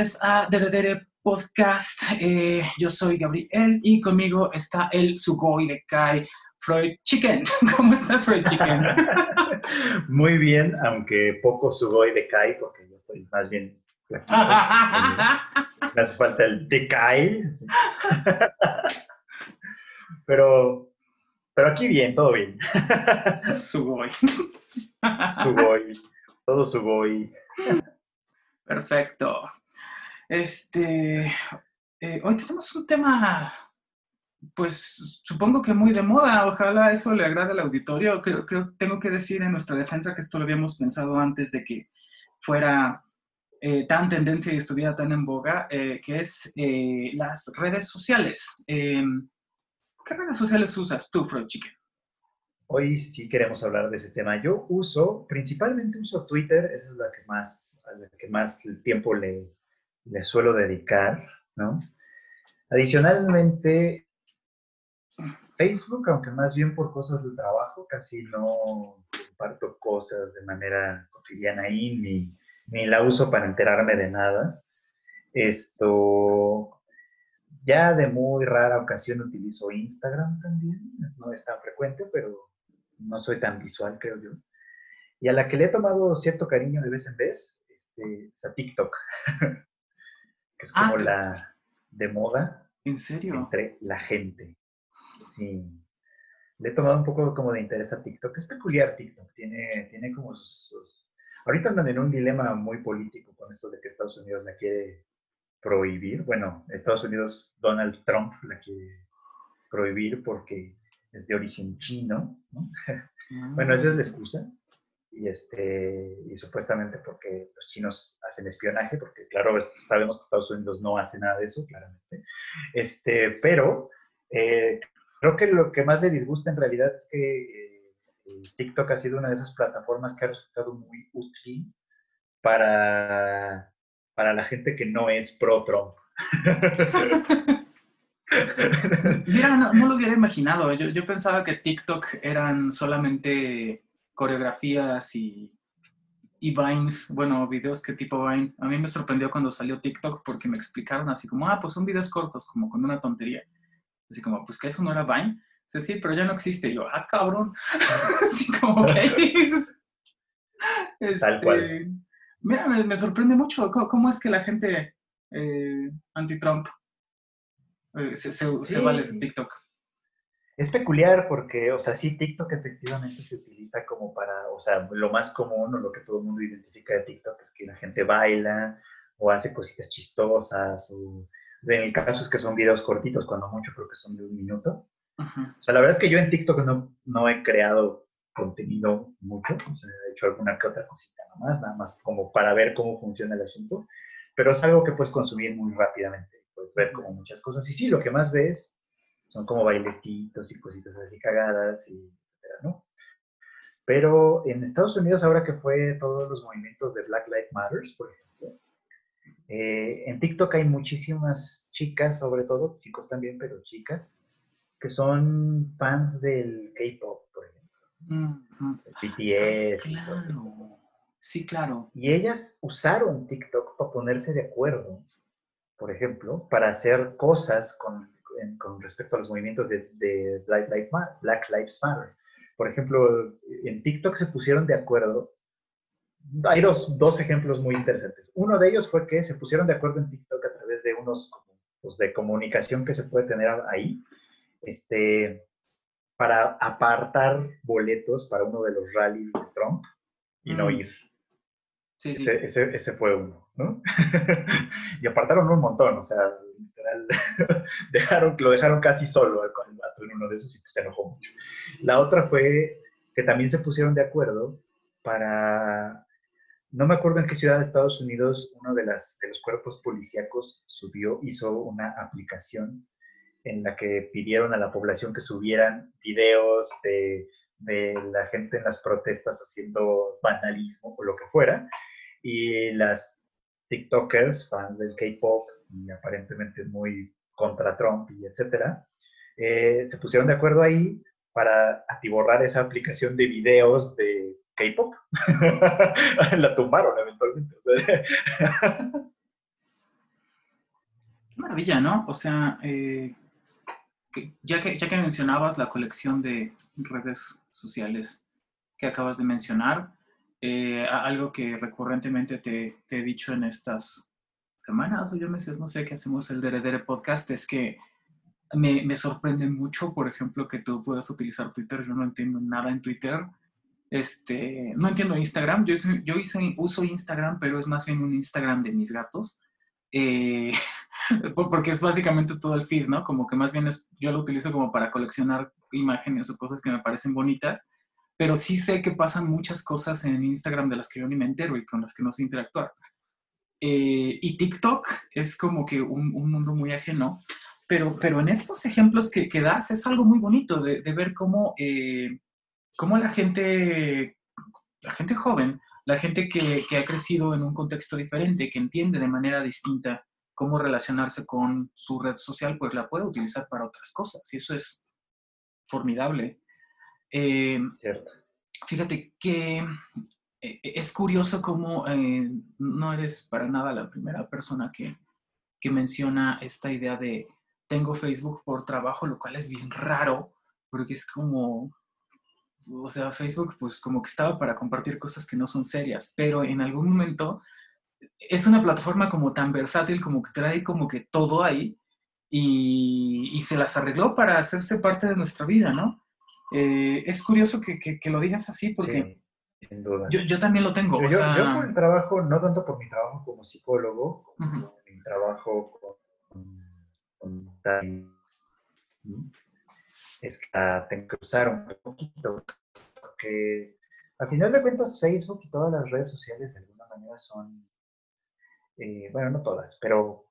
Bienvenidos a Deredere Podcast. Eh, yo soy Gabriel y conmigo está el Sugoi de Kai, Freud Chicken. ¿Cómo estás, Freud Chicken? Muy bien, aunque poco Sugoi de Kai, porque yo estoy más bien Me hace falta el de Kai. pero, pero aquí bien, todo bien. Sugoi. Sugoi. Todo Sugoi. Perfecto. Este, eh, hoy tenemos un tema, pues supongo que muy de moda. Ojalá eso le agrade al auditorio. Creo, creo tengo que decir en nuestra defensa que esto lo habíamos pensado antes de que fuera eh, tan tendencia y estuviera tan en boga, eh, que es las redes sociales. Em, ¿Qué redes sociales usas tú, Freud Chicken? Hoy sí queremos hablar de ese tema. Yo uso, principalmente uso Twitter, esa es la que más, la que más tiempo le, le suelo dedicar, ¿no? Adicionalmente, Facebook, aunque más bien por cosas de trabajo, casi no comparto cosas de manera cotidiana ahí, ni, ni la uso para enterarme de nada. Esto, ya de muy rara ocasión utilizo Instagram también, no es tan frecuente, pero no soy tan visual, creo yo. Y a la que le he tomado cierto cariño de vez en vez este, es a TikTok, que es como Ah, la de moda ¿En serio? entre la gente. Sí. Le he tomado un poco como de interés a TikTok. Es peculiar TikTok, tiene, tiene como sus, sus- Ahorita andan en un dilema muy político con esto de que Estados Unidos la quiere prohibir. Bueno, Estados Unidos, Donald Trump la quiere prohibir porque es de origen chino, ¿no? Bueno, esa es la excusa. Y, este, y supuestamente porque los chinos hacen espionaje, porque claro, sabemos que Estados Unidos no hace nada de eso, claramente. Este, pero eh, creo que lo que más le disgusta en realidad es que eh, TikTok ha sido una de esas plataformas que ha resultado muy útil para, para la gente que no es pro-Trump. Mira, no, no lo hubiera imaginado. Yo, yo pensaba que TikTok eran solamente coreografías y, y Vines, bueno, videos que tipo Vine. A mí me sorprendió cuando salió TikTok porque me explicaron así como, ah, pues son videos cortos, como con una tontería. Así como, pues que eso no era Vine. Sí, sí, pero ya no existe. Y yo, ah, cabrón. así como, ¿qué es? Tal cual. Mira, me, me sorprende mucho. ¿Cómo, cómo es que la gente eh, anti-Trump eh, se, se, vale de TikTok? Es peculiar porque, o sea, sí, TikTok efectivamente se utiliza como para, o sea, lo más común o lo que todo el mundo identifica de TikTok es que la gente baila o hace cositas chistosas o en el caso es que son videos cortitos, cuando mucho creo que son de un minuto. Ujú. O sea, la verdad es que yo en TikTok no, no he creado contenido mucho, o sea, he hecho alguna que otra cosita nomás, nada más como para ver cómo funciona el asunto, pero es algo que puedes consumir muy rápidamente, puedes ver como muchas cosas. Y sí, lo que más ves son como bailecitos y cositas así cagadas y etcétera, ¿no? Pero en Estados Unidos, ahora que fue todos los movimientos de Black Lives Matter, por ejemplo, eh, en TikTok hay muchísimas chicas, sobre todo, chicos también, pero chicas, que son fans del K-pop, por ejemplo, del BTS. Sí, claro. Y ellas usaron TikTok para ponerse de acuerdo, por ejemplo, para hacer cosas con, en- con respecto a los movimientos de, de Black, Lives Ma- Black Lives Matter. Por ejemplo, en TikTok se pusieron de acuerdo. Hay dos, dos ejemplos muy interesantes. Uno de ellos fue que se pusieron de acuerdo en TikTok a través de unos pues, de comunicación que se puede tener ahí, este, para apartar boletos para uno de los rallies de Trump y no Mm. ir. Sí, sí. Ese, ese- ese fue uno, ¿no? y apartaron un montón, o sea, literal, dejaron, lo dejaron casi solo con el vato en uno de esos y se enojó mucho. La otra fue que también se pusieron de acuerdo para, no me acuerdo en qué ciudad de Estados Unidos, uno de, las, de los cuerpos policíacos subió, hizo una aplicación en la que pidieron a la población que subieran videos de, de la gente en las protestas haciendo vandalismo o lo que fuera, y las TikTokers, fans del K-pop y aparentemente muy contra Trump y etcétera, eh, se pusieron de acuerdo ahí para atiborrar esa aplicación de videos de K-pop. la tumbaron eventualmente. Qué maravilla, ¿no? O sea, eh, ya, que, ya que mencionabas la colección de redes sociales que acabas de mencionar, eh, algo que recurrentemente te, he dicho en estas semanas o yo meses, no sé, qué hacemos el Dere Podcast, es que me, me, sorprende mucho, por ejemplo, que tú puedas utilizar Twitter. Yo no entiendo nada en Twitter. Este, no entiendo Instagram. Yo, yo uso Instagram, pero es más bien un Instagram de mis gatos. Eh, porque es básicamente todo el feed, ¿no? Como que más bien es, yo lo utilizo como para coleccionar imágenes o cosas que me parecen bonitas, pero sí sé que pasan muchas cosas en Instagram de las que yo ni me entero y con las que no sé interactuar. Eh, y TikTok es como que un, un, mundo muy ajeno, pero, pero en estos ejemplos que, que das es algo muy bonito de, de ver cómo, eh, cómo la gente, la gente joven, la gente que, que ha crecido en un contexto diferente, que entiende de manera distinta cómo relacionarse con su red social, pues la puede utilizar para otras cosas. Y eso es formidable. Eh, fíjate que es curioso cómo eh, no eres para nada la primera persona que, que, menciona esta idea de tengo Facebook por trabajo, lo cual es bien raro, porque es como, o sea, Facebook pues como que estaba para compartir cosas que no son serias, pero en algún momento es una plataforma como tan versátil, como que trae como que todo ahí y, se las arregló para hacerse parte de nuestra vida, ¿no? Eh, es curioso que, que, lo digas así porque sin duda. Yo, yo, también lo tengo. Yo, yo, por el trabajo, no tanto por mi trabajo como psicólogo, como mi trabajo con, con, es que tengo que usar un poquito, porque al final de cuentas Facebook y todas las redes sociales de alguna manera son eh, bueno, no todas, pero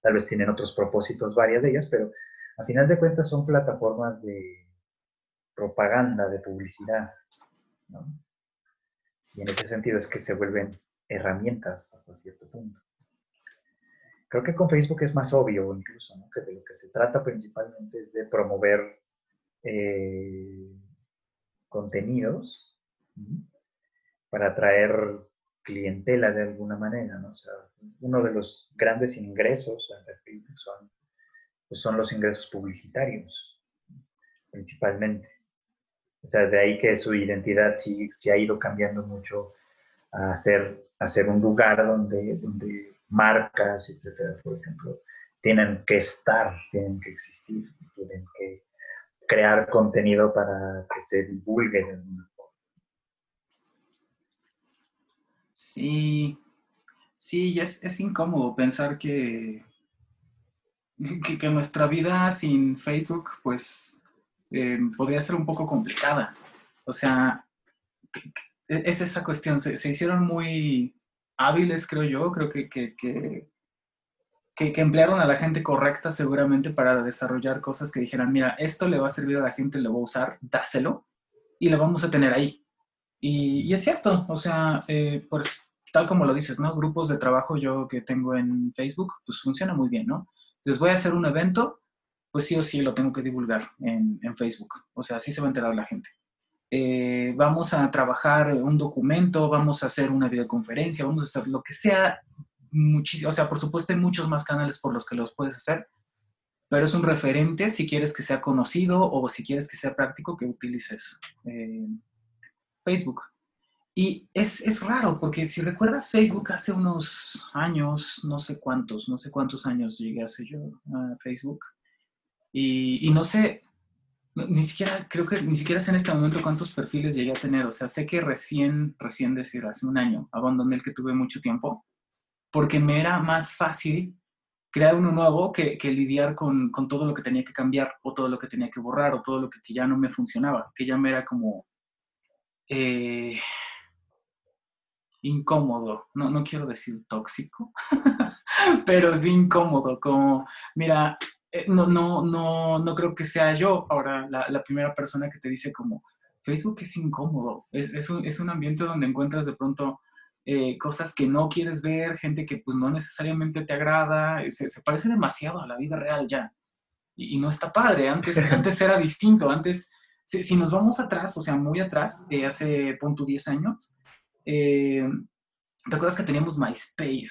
tal vez tienen otros propósitos, varias de ellas, pero a final de cuentas son plataformas de propaganda, de publicidad, ¿no? Y en ese sentido es que se vuelven herramientas hasta cierto punto. Creo que con Facebook es más obvio incluso, ¿no? Que de lo que se trata principalmente es de promover eh, contenidos para atraer clientela de alguna manera. O sea, uno de los grandes ingresos son, pues son los ingresos publicitarios, principalmente. O sea, de ahí que su identidad sí, ha ido cambiando mucho a ser, a ser un lugar donde, marcas, etcétera, por ejemplo, tienen que estar, tienen que existir, tienen que crear contenido para que se divulgue de alguna Sí, sí, es, es incómodo pensar que, que, nuestra vida sin Facebook, pues, eh, podría ser un poco complicada. O sea, es esa cuestión. Se, hicieron muy hábiles, creo yo. Creo que, que, que, que, emplearon a la gente correcta seguramente para desarrollar cosas que dijeran, mira, esto le va a servir a la gente, lo va a usar, dáselo y lo vamos a tener ahí. Y, es cierto, o sea, eh, por, tal como lo dices, ¿no? Grupos de trabajo yo que tengo en Facebook, pues funciona muy bien, ¿no? Entonces voy a hacer un evento, pues sí o sí lo tengo que divulgar en, Facebook, o sea, así se va a enterar la gente. Eh, vamos a trabajar un documento, vamos a hacer una videoconferencia, vamos a hacer lo que sea, muchísimo, o sea, por supuesto hay muchos más canales por los que los puedes hacer, pero es un referente si quieres que sea conocido o si quieres que sea práctico que utilices. Eh, Facebook. Y es, es, raro, porque si recuerdas Facebook hace unos años, no sé cuántos, no sé cuántos años llegué hace yo a Facebook, y, no sé, ni siquiera, creo que ni siquiera sé en este momento cuántos perfiles llegué a tener, o sea, sé que recién, recién decir, hace un año, abandoné el que tuve mucho tiempo, porque me era más fácil crear uno nuevo que, que lidiar con, con, todo lo que tenía que cambiar, o todo lo que tenía que borrar, o todo lo que, que ya no me funcionaba, que ya me era como eh, incómodo, no, no quiero decir tóxico, pero sí incómodo, como, mira, eh, no, no, no, no creo que sea yo ahora la, primera persona que te dice como, Facebook es incómodo, es, es, un, es un ambiente donde encuentras de pronto eh, cosas que no quieres ver, gente que pues no necesariamente te agrada, se, se parece demasiado a la vida real ya. Y, y, no está padre, antes, antes era distinto, antes si, nos vamos atrás, o sea, muy atrás, eh, hace punto 10 años, eh, ¿te acuerdas que teníamos MySpace?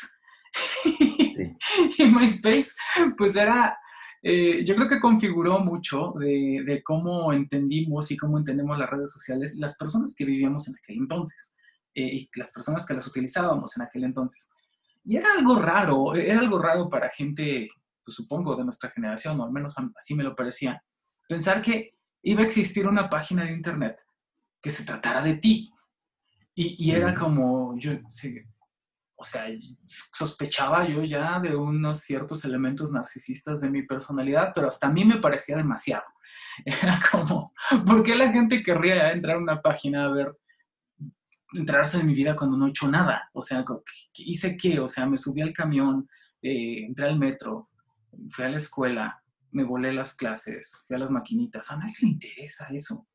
Sí. y MySpace, pues era, eh, yo creo que configuró mucho de, de, cómo entendimos y cómo entendemos las redes sociales las personas que vivíamos en aquel entonces y las personas que las utilizábamos en aquel entonces. Y era algo raro, era algo raro para gente, pues supongo, de nuestra generación, o al menos así me lo parecía, pensar que iba a existir una página de internet que se tratara de ti. Y, era como, yo, o sea, sospechaba yo ya de unos ciertos elementos narcisistas de mi personalidad, pero hasta a mí me parecía demasiado. Era como, ¿por qué la gente querría entrar a una página a ver, entrarse en mi vida cuando no he hecho nada? O sea, ¿hice qué? O sea, me subí al camión, eh, entré al metro, fui a la escuela, me volé las clases, fui a las maquinitas. A nadie le interesa eso.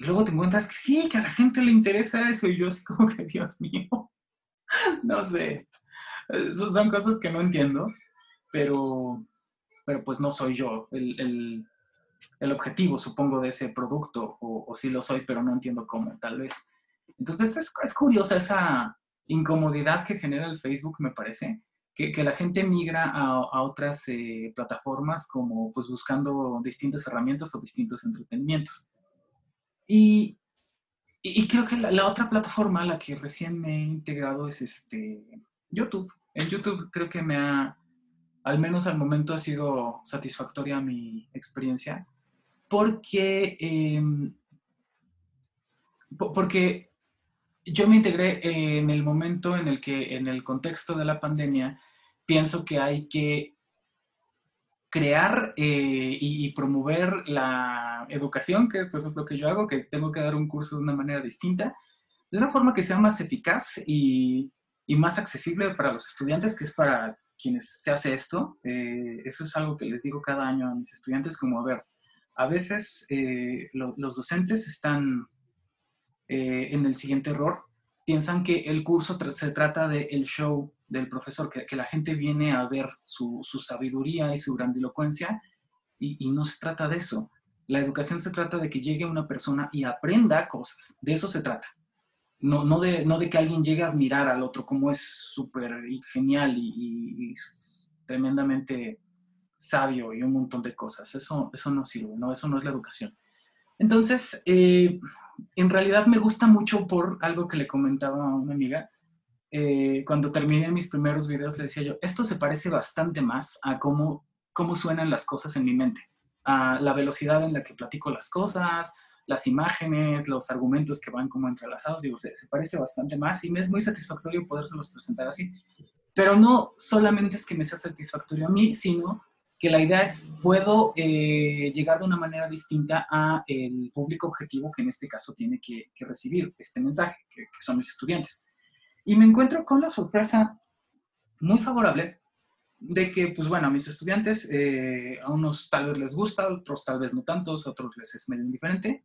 Y luego te encuentras que sí, que a la gente le interesa eso. Y yo así como que, Dios mío, no sé. son cosas que no entiendo, pero, pero pues no soy yo el, objetivo, supongo, de ese producto. O, sí lo soy, pero no entiendo cómo, tal vez. Entonces es, es curiosa esa incomodidad que genera el Facebook, me parece que, la gente migra a, otras eh, plataformas como pues buscando distintas herramientas o distintos entretenimientos. Y, y, creo que la, otra plataforma a la que recién me he integrado es este, YouTube. En YouTube creo que me ha, al menos al momento ha sido satisfactoria mi experiencia, porque, em, porque yo me integré en el momento en el que, en el contexto de la pandemia, pienso que hay que crear eh, y, promover la educación, que pues es lo que yo hago, que tengo que dar un curso de una manera distinta, de una forma que sea más eficaz y, más accesible para los estudiantes, que es para quienes se hace esto. Eh, eso es algo que les digo cada año a mis estudiantes, como, a ver, a veces eh, los docentes están en el siguiente error, piensan que el curso se trata del el show del profesor, que, la gente viene a ver su, sabiduría y su grandilocuencia, y, no se trata de eso. La educación se trata de que llegue una persona y aprenda cosas, de eso se trata. No, no, de, no de que alguien llegue a admirar al otro como es súper genial y, tremendamente sabio y un montón de cosas. Eso, eso no sirve, ¿no? eso no es la educación. Entonces, eh, en realidad me gusta mucho por algo que le comentaba a una amiga. Eh, cuando terminé mis primeros videos le decía yo, esto se parece bastante más a cómo, cómo suenan las cosas en mi mente, a la velocidad en la que platico las cosas, las imágenes, los argumentos que van como entrelazados, digo, se, se parece bastante más y me es muy satisfactorio podérselos presentar así. Pero no solamente es que me sea satisfactorio a mí, sino que la idea es, puedo eh, llegar de una manera distinta a el público objetivo que en este caso tiene que, recibir este mensaje, que, son mis estudiantes. Y me encuentro con la sorpresa muy favorable de que, pues bueno, a mis estudiantes, eh, a unos tal vez les gusta, a otros tal vez no tantos, a otros les es medio indiferente.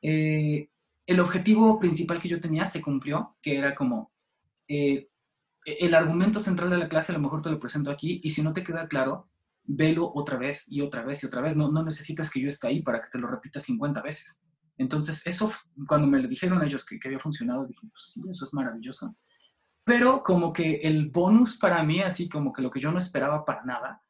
Eh, el objetivo principal que yo tenía se cumplió, que era como, el argumento central de la clase a lo mejor te lo presento aquí y si no te queda claro, velo otra vez y otra vez y otra vez. No, no necesitas que yo esté ahí para que te lo repita 50 veces. Entonces, eso, cuando me dijeron ellos que, que había funcionado, dije, pues sí, eso es maravilloso. Pero como que el bonus para mí, así como que lo que yo no esperaba para nada,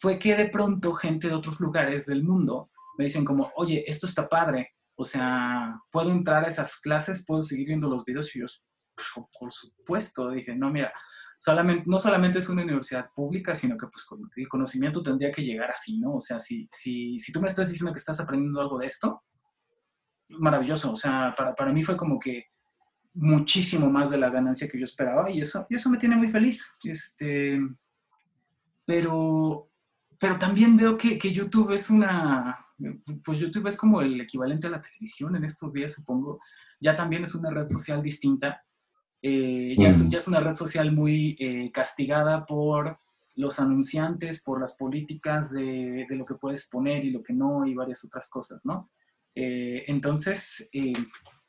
fue que de pronto gente de otros lugares del mundo me dicen como, oye, esto está padre, o sea, ¿puedo entrar a esas clases? ¿Puedo seguir viendo los videos? Y yo, pues, por supuesto, dije, no, mira, no solamente es una universidad pública, sino que pues el conocimiento tendría que llegar así, ¿no? O sea, si, si, si tú me estás diciendo que estás aprendiendo algo de esto, maravilloso, o sea, para, para mí fue como que muchísimo más de la ganancia que yo esperaba y eso, eso me tiene muy feliz. Este, pero, pero también veo que, que YouTube es una, pues YouTube es como el equivalente a la televisión en estos días, supongo. Ya también es una red social distinta eh, ya, es, una red social muy eh, castigada por los anunciantes, por las políticas de, lo que puedes poner y lo que no, y varias otras cosas, ¿no? Eh, entonces,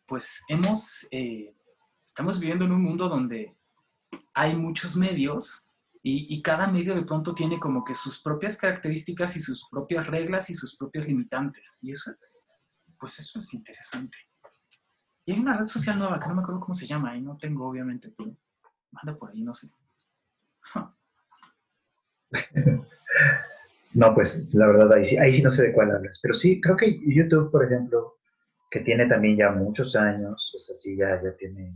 pues hemos, estamos viviendo en un mundo donde hay muchos medios y, y, cada medio de pronto tiene como que sus propias características y sus propias reglas y sus propias limitantes. Y eso es pues eso es interesante. Y hay una red social nueva que no me acuerdo cómo se llama y no tengo, obviamente, pero anda por ahí, no sé. No, pues la verdad, ahí sí, ahí sí no sé de cuál hablas. Pero sí, creo que YouTube, por ejemplo, que tiene también ya muchos años, pues así ya, ya tiene,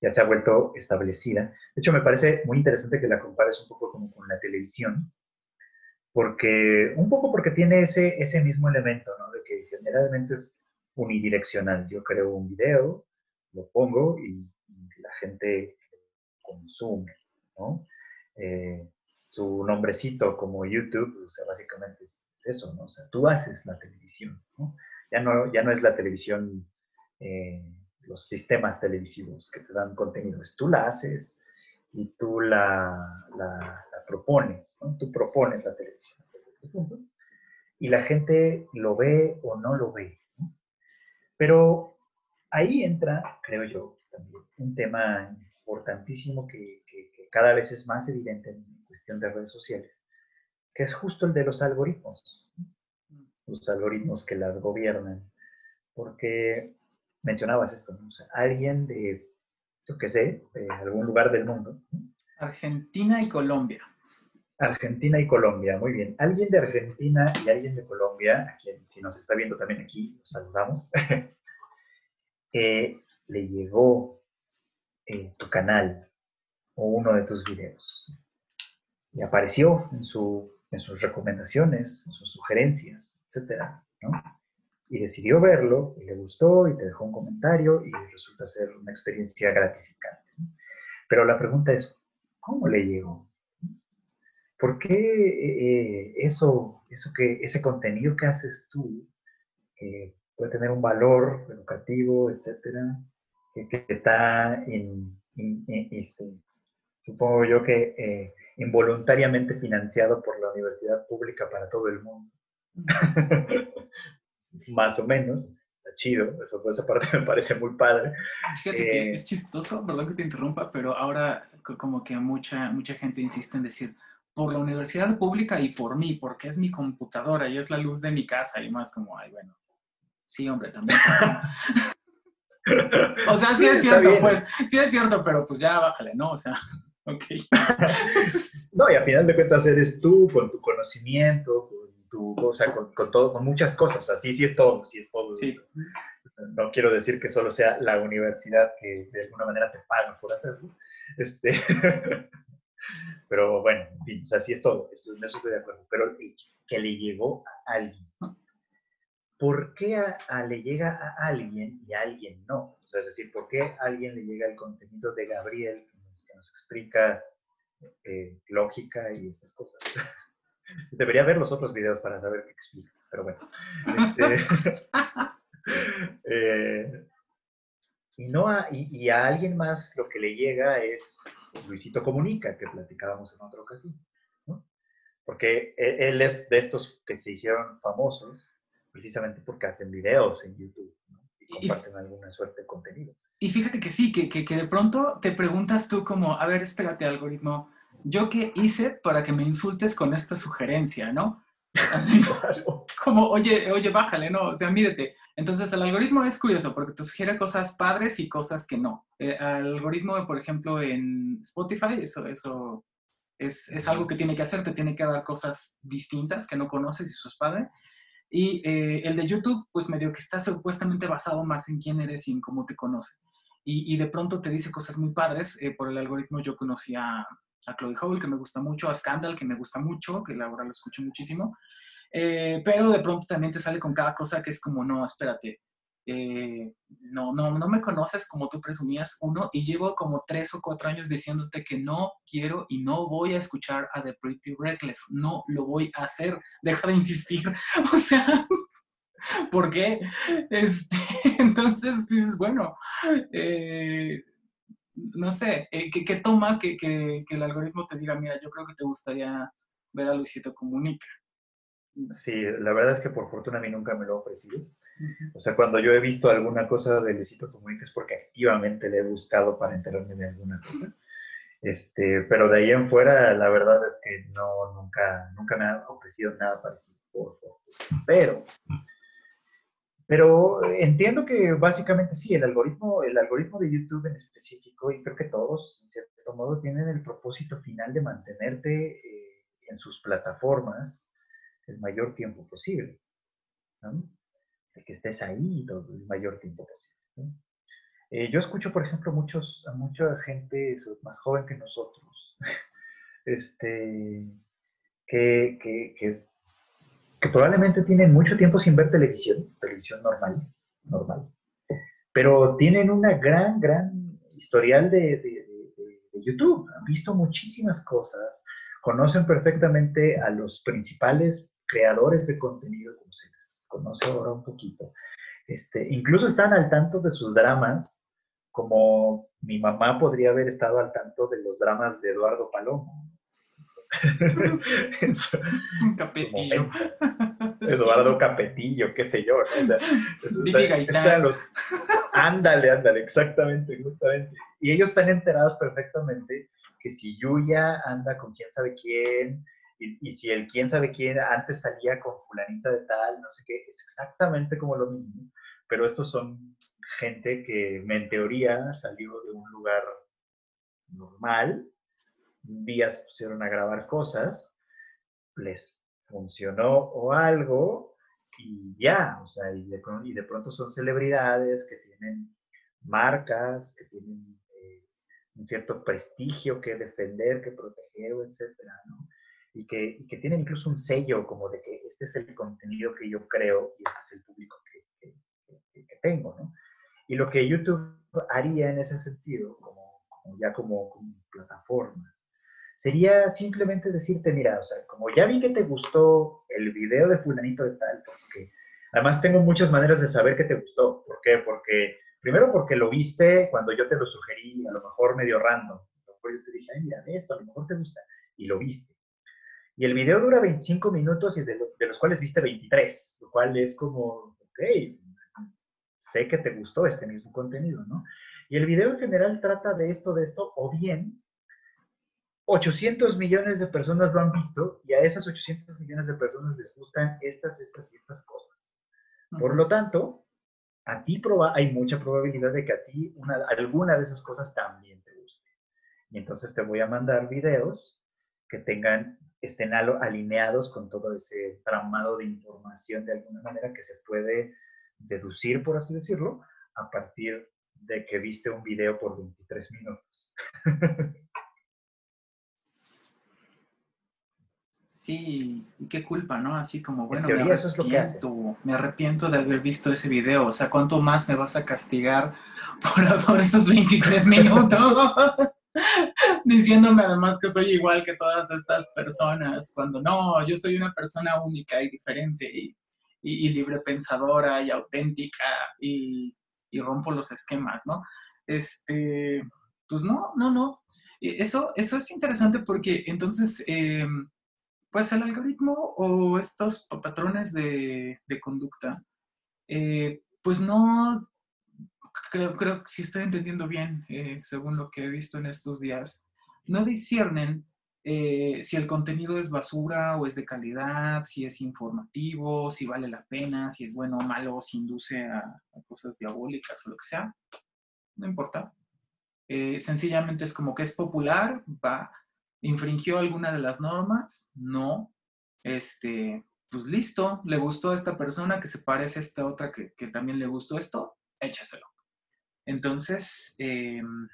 ya se ha vuelto establecida. De hecho, me parece muy interesante que la compares un poco como con la televisión, porque, un poco porque tiene ese, ese mismo elemento, ¿no? De que generalmente es unidireccional. Yo creo un video, lo pongo y, la gente consume, ¿no? Eh, su nombrecito como YouTube, o sea, básicamente es, eso, ¿no? O sea, tú haces la televisión. Ya no, ya no es la televisión, eh, los sistemas televisivos que te dan contenidos, tú la haces y tú la, la, propones, ¿no? Tú propones la televisión y la gente lo ve o no lo ve. Pero ahí entra, creo yo, también un tema importantísimo que, cada vez es más evidente en cuestión de redes sociales, que es justo el de los algoritmos, los algoritmos que las gobiernan, porque mencionabas esto, ¿no? alguien de, yo qué sé, de algún lugar del mundo. Argentina y Colombia. Argentina y Colombia, muy bien. Alguien de Argentina y alguien de Colombia, a quien si nos está viendo también aquí, los saludamos, eh, le llegó eh, tu canal o uno de tus videos y apareció en, su, en sus recomendaciones, en sus sugerencias, etcétera, ¿no? Y decidió verlo, y le gustó, y te dejó un comentario, y resulta ser una experiencia gratificante. Pero la pregunta es, ¿cómo le llegó? ¿Por qué eh, eso, eso que, ese contenido que haces tú, que puede tener un valor educativo, etcétera, que, está en, este, supongo yo que eh, involuntariamente financiado por la universidad pública para todo el mundo. Más o menos. Está chido, eso, esa parte me parece muy padre. Fíjate que eh, es chistoso, perdón que te interrumpa, pero ahora como que mucha, mucha gente insiste en decir, por la universidad pública y por mí, porque es mi computadora y es la luz de mi casa y más como, ay, bueno, sí, hombre, también. o sea, sí es cierto, pues, sí es cierto, pero pues ya bájale, ¿no? O sea. Ok. no, y a final de cuentas eres tú con tu conocimiento, con tu, o sea, con, todo, con muchas cosas. Así sí es todo, sí es todo. Sí. No quiero decir que solo sea la universidad que de alguna manera te paga por hacerlo. Este, pero bueno, en fin, o sea, sí es todo. Eso, en eso estoy de acuerdo. Pero que le llegó a alguien. ¿Por qué a, le llega a alguien y a alguien no? O sea, es decir, ¿por qué a alguien le llega el contenido de Gabriel nos explica eh, lógica y esas cosas. Debería ver los otros videos para saber qué explicas, pero bueno. Este, eh, y, no a, y, a alguien más lo que le llega es Luisito Comunica, que platicábamos en otra ocasión. Porque e, él, es de estos que se hicieron famosos precisamente porque hacen videos en YouTube y comparten alguna suerte de contenido. Y fíjate que sí, que, que, de pronto te preguntas tú como, a ver, espérate, algoritmo, ¿yo qué hice para que me insultes con esta sugerencia, no? Así, como, oye, oye, bájale, ¿no? O sea, mírete. Entonces, el algoritmo es curioso porque te sugiere cosas padres y cosas que no. el eh, algoritmo, por ejemplo, en Spotify, eso, eso es, es, algo que tiene que hacer, te tiene que dar cosas distintas que no conoces y eso es padre. Y eh, el de YouTube, pues medio que está supuestamente basado más en quién eres y en cómo te conoce. Y, y de pronto te dice cosas muy padres. Eh, por el algoritmo yo conocí a, a Chloe Howell, que me gusta mucho, a Scandal, que me gusta mucho, que ahora lo escucho muchísimo. Eh, pero de pronto también te sale con cada cosa que es como, no, espérate, eh, no, no, no me conoces como tú presumías, uno, y llevo como tres o cuatro años diciéndote que no quiero y no voy a escuchar a The Pretty Reckless, no lo voy a hacer, deja de insistir, o sea, ¿por qué? Este, entonces dices, bueno, eh, no sé, ¿qué, toma que, que, que el algoritmo te diga, mira, yo creo que te gustaría ver a Luisito Comunica? Sí, la verdad es que por fortuna a mí nunca me lo ha ofrecido. O sea, cuando yo he visto alguna cosa de Luisito Comunica es porque activamente le he buscado para enterarme de alguna cosa. Este, pero de ahí en fuera, la verdad es que no, nunca, nunca me ha ofrecido nada parecido, por favor. Pero Pero entiendo que básicamente sí, el algoritmo, el algoritmo de YouTube en específico, y creo que todos, en cierto modo, tienen el propósito final de mantenerte eh, en sus plataformas el mayor tiempo posible. ¿no? De que estés ahí el mayor tiempo posible. Eh, yo escucho, por ejemplo, muchos, a mucha gente más joven que nosotros, este, que, que que probablemente tienen mucho tiempo sin ver televisión, televisión normal, normal, pero tienen una gran, gran historial de, de, YouTube, han visto muchísimas cosas, conocen perfectamente a los principales creadores de contenido, como se les conoce ahora un poquito, este, incluso están al tanto de sus dramas, como mi mamá podría haber estado al tanto de los dramas de Eduardo Palomo, Capetillo. Eduardo Capetillo, qué sé yo. los... Ándale, ándale, exactamente, justamente. Y ellos están enterados perfectamente que si Yuya anda con quién sabe quién, y, si el quién sabe quién antes salía con fulanita de tal, no sé qué, es exactamente como lo mismo. Pero estos son gente que en teoría salió de un lugar normal, días se pusieron a grabar cosas, les funcionó o algo y ya, o sea, y de, y de pronto son celebridades que tienen marcas, que tienen eh, un cierto prestigio que defender, que proteger, etcétera, ¿no? Que, y que tienen incluso un sello como de que este es el contenido que yo creo y este es el público que, que, que tengo, ¿no? Y lo que YouTube haría en ese sentido, como, como ya como, como plataforma, sería simplemente decirte, mira, o sea, como ya vi que te gustó el video de fulanito de tal, porque además tengo muchas maneras de saber que te gustó. ¿Por qué? Porque, primero porque lo viste cuando yo te lo sugerí, a lo mejor medio random. A lo mejor yo te dije, ay, mira, esto a lo mejor te gusta, y lo viste. Y el video dura 25 minutos y de, de los cuales viste 23, lo cual es como, ok, sé que te gustó este mismo contenido, ¿no? Y el video en general trata de esto, de esto, o bien 800 millones de personas lo han visto y a esas 800 millones de personas les gustan estas, estas y estas cosas. Por lo tanto, a ti hay mucha probabilidad de que a ti una, alguna de esas cosas también te guste. Y entonces te voy a mandar videos que tengan, estén alineados con todo ese tramado de información de alguna manera que se puede deducir, por así decirlo, a partir de que viste un video por 23 minutos. Sí, qué culpa, ¿no? Así como, bueno, me arrepiento, me arrepiento de haber visto ese video. O sea, ¿cuánto más me vas a castigar por, por esos 23 minutos? Diciéndome además que soy igual que todas estas personas, cuando no, yo soy una persona única y diferente y, y, libre pensadora y auténtica y, y, rompo los esquemas, ¿no? Este, pues no, no, no. Eso, eso es interesante porque entonces... Eh, pues el algoritmo o estos patrones de, conducta, eh, pues no, creo, creo que si estoy entendiendo bien, eh, según lo que he visto en estos días, no disciernen eh, si el contenido es basura o es de calidad, si es informativo, si vale la pena, si es bueno o malo, si induce a, cosas diabólicas o lo que sea. No importa. sencillamente es como que es popular, va, ¿Infringió alguna de las normas? No. Este, pues listo, le gustó a esta persona que se parece a esta otra que, también le gustó esto, échaselo. Entonces, em,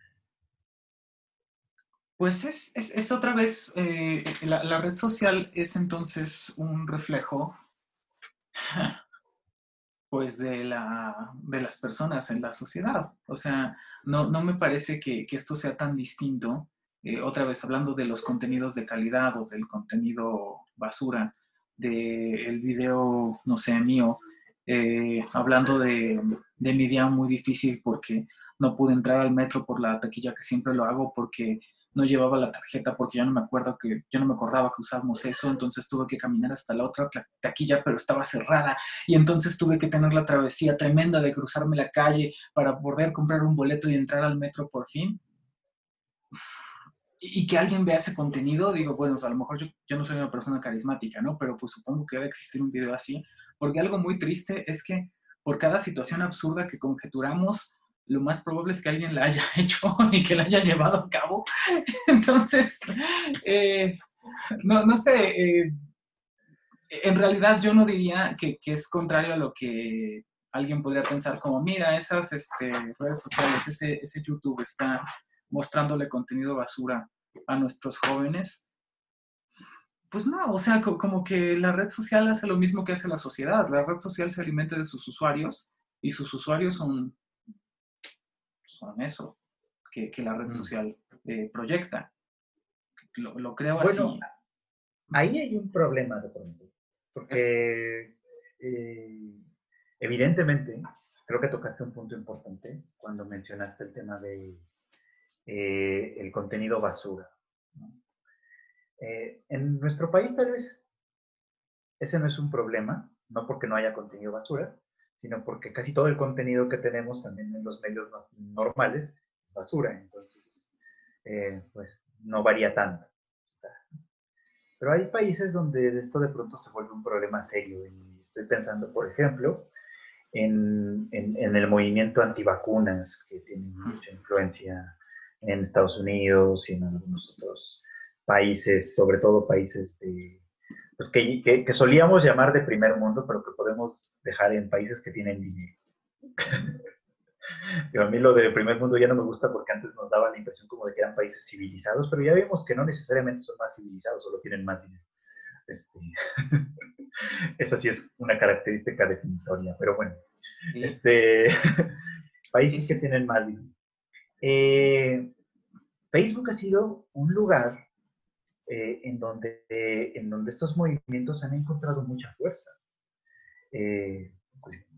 pues es, otra vez, eh, la, red social es entonces un reflejo, pues, de, la, de las personas en la sociedad. O sea, no, no me parece que, que esto sea tan distinto eh, otra vez hablando de los contenidos de calidad o del contenido basura, del video, no sé, mío, eh, hablando de, de, mi día muy difícil porque no pude entrar al metro por la taquilla que siempre lo hago porque no llevaba la tarjeta porque yo no me acuerdo que yo no me acordaba que usábamos eso, entonces tuve que caminar hasta la otra taquilla, pero estaba cerrada y entonces tuve que tener la travesía tremenda de cruzarme la calle para poder comprar un boleto y entrar al metro por fin y que alguien vea ese contenido, digo, bueno, a lo mejor yo, yo, no soy una persona carismática, ¿no? Pero pues supongo que debe existir un video así, porque algo muy triste es que por cada situación absurda que conjeturamos, lo más probable es que alguien la haya hecho y que la haya llevado a cabo. Entonces, eh, no, no, sé, eh, en realidad yo no diría que, que, es contrario a lo que alguien podría pensar como, mira, esas este, redes sociales, ese, ese YouTube está mostrándole contenido basura a nuestros jóvenes. Pues no, o sea, como que la red social hace lo mismo que hace la sociedad. La red social se alimenta de sus usuarios y sus usuarios son, son eso que, que la red mm. social eh, proyecta. Lo, lo creo bueno, Ahí hay un problema de pronto, porque eh, evidentemente creo que tocaste un punto importante cuando mencionaste el tema de eh, el contenido basura. Eh, en nuestro país tal vez ese no es un problema, no porque no haya contenido basura, sino porque casi todo el contenido que tenemos también en los medios normales es basura, entonces eh, pues no varía tanto. Pero hay países donde esto de pronto se vuelve un problema serio. Y estoy pensando, por ejemplo, en, en el movimiento antivacunas, que tiene mucha influencia en Estados Unidos y en algunos otros países, sobre todo países de, pues que, que, solíamos llamar de primer mundo, pero que podemos dejar en países que tienen dinero. a mí lo de primer mundo ya no me gusta porque antes nos daba la impresión como de que eran países civilizados, pero ya vimos que no necesariamente son más civilizados, solo tienen más dinero. Este, esa sí es una característica definitoria, pero bueno, este, países que tienen más dinero. Eh, Facebook ha sido un lugar eh, en, donde, en donde estos movimientos han encontrado mucha fuerza, eh,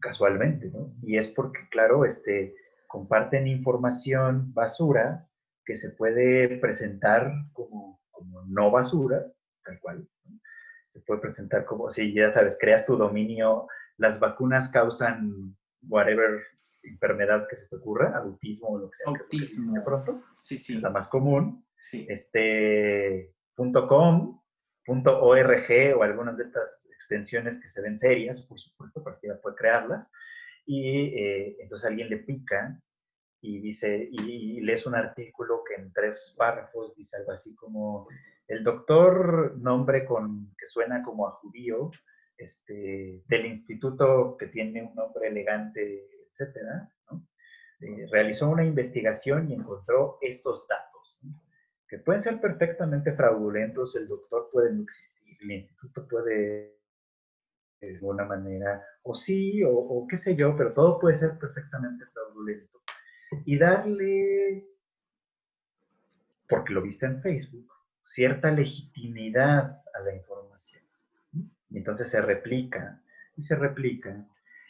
casualmente, ¿no? Y es porque, claro, este, comparten información basura que se puede presentar como, como no basura, tal cual. Se puede presentar como, si ya sabes, creas tu dominio, las vacunas causan whatever enfermedad que se te ocurra, autismo o lo que sea. Autismo. de pronto. Sí, sí. la más común. Sí. Este, .com, .org o algunas de estas extensiones que se ven serias, por supuesto, cualquiera puede crearlas. Y eh, entonces alguien le pica y dice, y, lees un artículo que en tres párrafos dice algo así como, el doctor, nombre con, que suena como a judío, este, del instituto que tiene un nombre elegante etcétera, eh, realizó una investigación y encontró estos datos, que pueden ser perfectamente fraudulentos, el doctor puede no existir, el instituto puede de alguna manera, o sí, o, qué sé yo, pero todo puede ser perfectamente fraudulento. Y darle, porque lo viste en Facebook, cierta legitimidad a la información. Y entonces se replica, y se replica.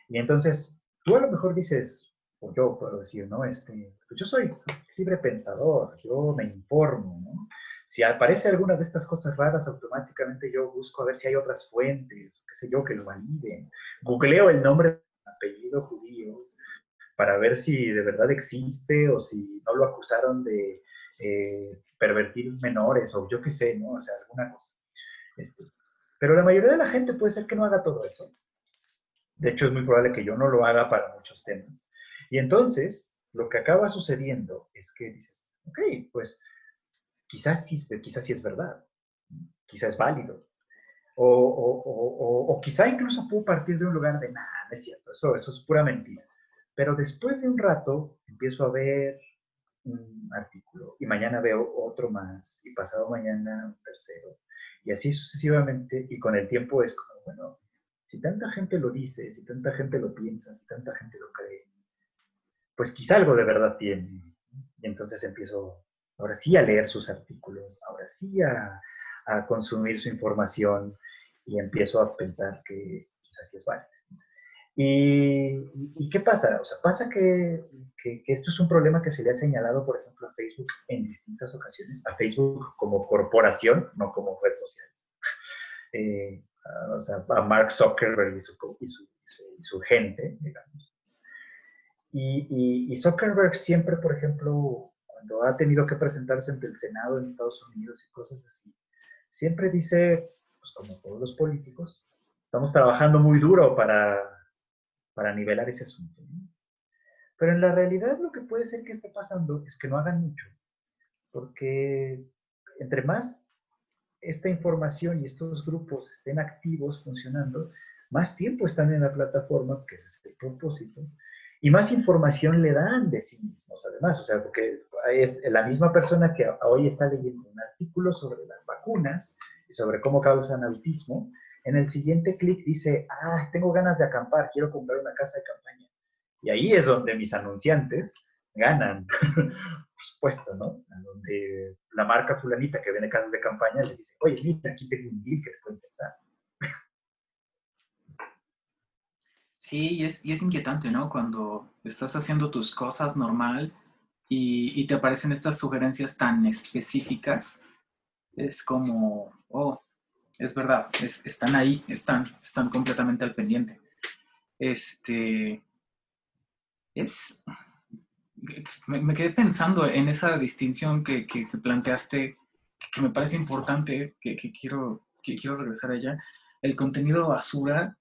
Y entonces tú a lo mejor dices, yo puedo decir, ¿no? Este, pues yo soy libre pensador, yo me informo, ¿no? Si aparece alguna de estas cosas raras, automáticamente yo busco a ver si hay otras fuentes, qué sé yo, que lo validen. Googleo el nombre apellido judío para ver si de verdad existe o si no lo acusaron de eh, pervertir menores o yo qué sé, ¿no? O sea, alguna cosa. Este, pero la mayoría de la gente puede ser que no haga todo eso. De hecho, es muy probable que yo no lo haga para muchos temas. Y entonces, lo que acaba sucediendo es que dices, ok, pues quizás sí, quizás sí es verdad, quizás es válido. O, o, o, quizá incluso puedo partir de un lugar de, nada, no es cierto, eso, eso es pura mentira. Pero después de un rato empiezo a ver un artículo y mañana veo otro más y pasado mañana un tercero y así sucesivamente y con el tiempo es como, bueno, si tanta gente lo dice, si tanta gente lo piensa, si tanta gente lo cree, pues quizá algo de verdad tiene. Y entonces empiezo ahora sí a leer sus artículos, ahora sí a, consumir su información y empiezo a pensar que quizás sí es válida. ¿Y, qué pasa? O sea, pasa que, esto es un problema que se le ha señalado, por ejemplo, a Facebook en distintas ocasiones, a Facebook como corporación, no como red social. Eh, o sea, a Mark Zuckerberg y su, gente, digamos. Y, y, Zuckerberg siempre, por ejemplo, cuando ha tenido que presentarse ante el Senado en Estados Unidos y cosas así, siempre dice, pues como todos los políticos, estamos trabajando muy duro para para nivelar ese asunto. Pero en la realidad lo que puede ser que esté pasando es que no hagan mucho, porque entre más esta información y estos grupos estén activos, funcionando, más tiempo están en la plataforma, que es el propósito, y más información le dan de sí mismos, además, o sea, porque es la misma persona que hoy está leyendo un artículo sobre las vacunas y sobre cómo causan autismo, en el siguiente clic dice, ah, tengo ganas de acampar, quiero comprar una casa de campaña. Y ahí es donde mis anunciantes ganan, por supuesto, ¿no? Donde la marca fulanita que vende casas de campaña le dice, oye, mira, aquí tengo un deal que te puede interesar. Sí, y es, y es inquietante, ¿no? Cuando estás haciendo tus cosas normal y, y te aparecen estas sugerencias tan específicas, es como, oh, es verdad, están ahí, están, están completamente al pendiente. Este, es, me, quedé pensando en esa distinción que, planteaste, que, me parece importante, que, quiero, que quiero regresar a ella. El contenido basura,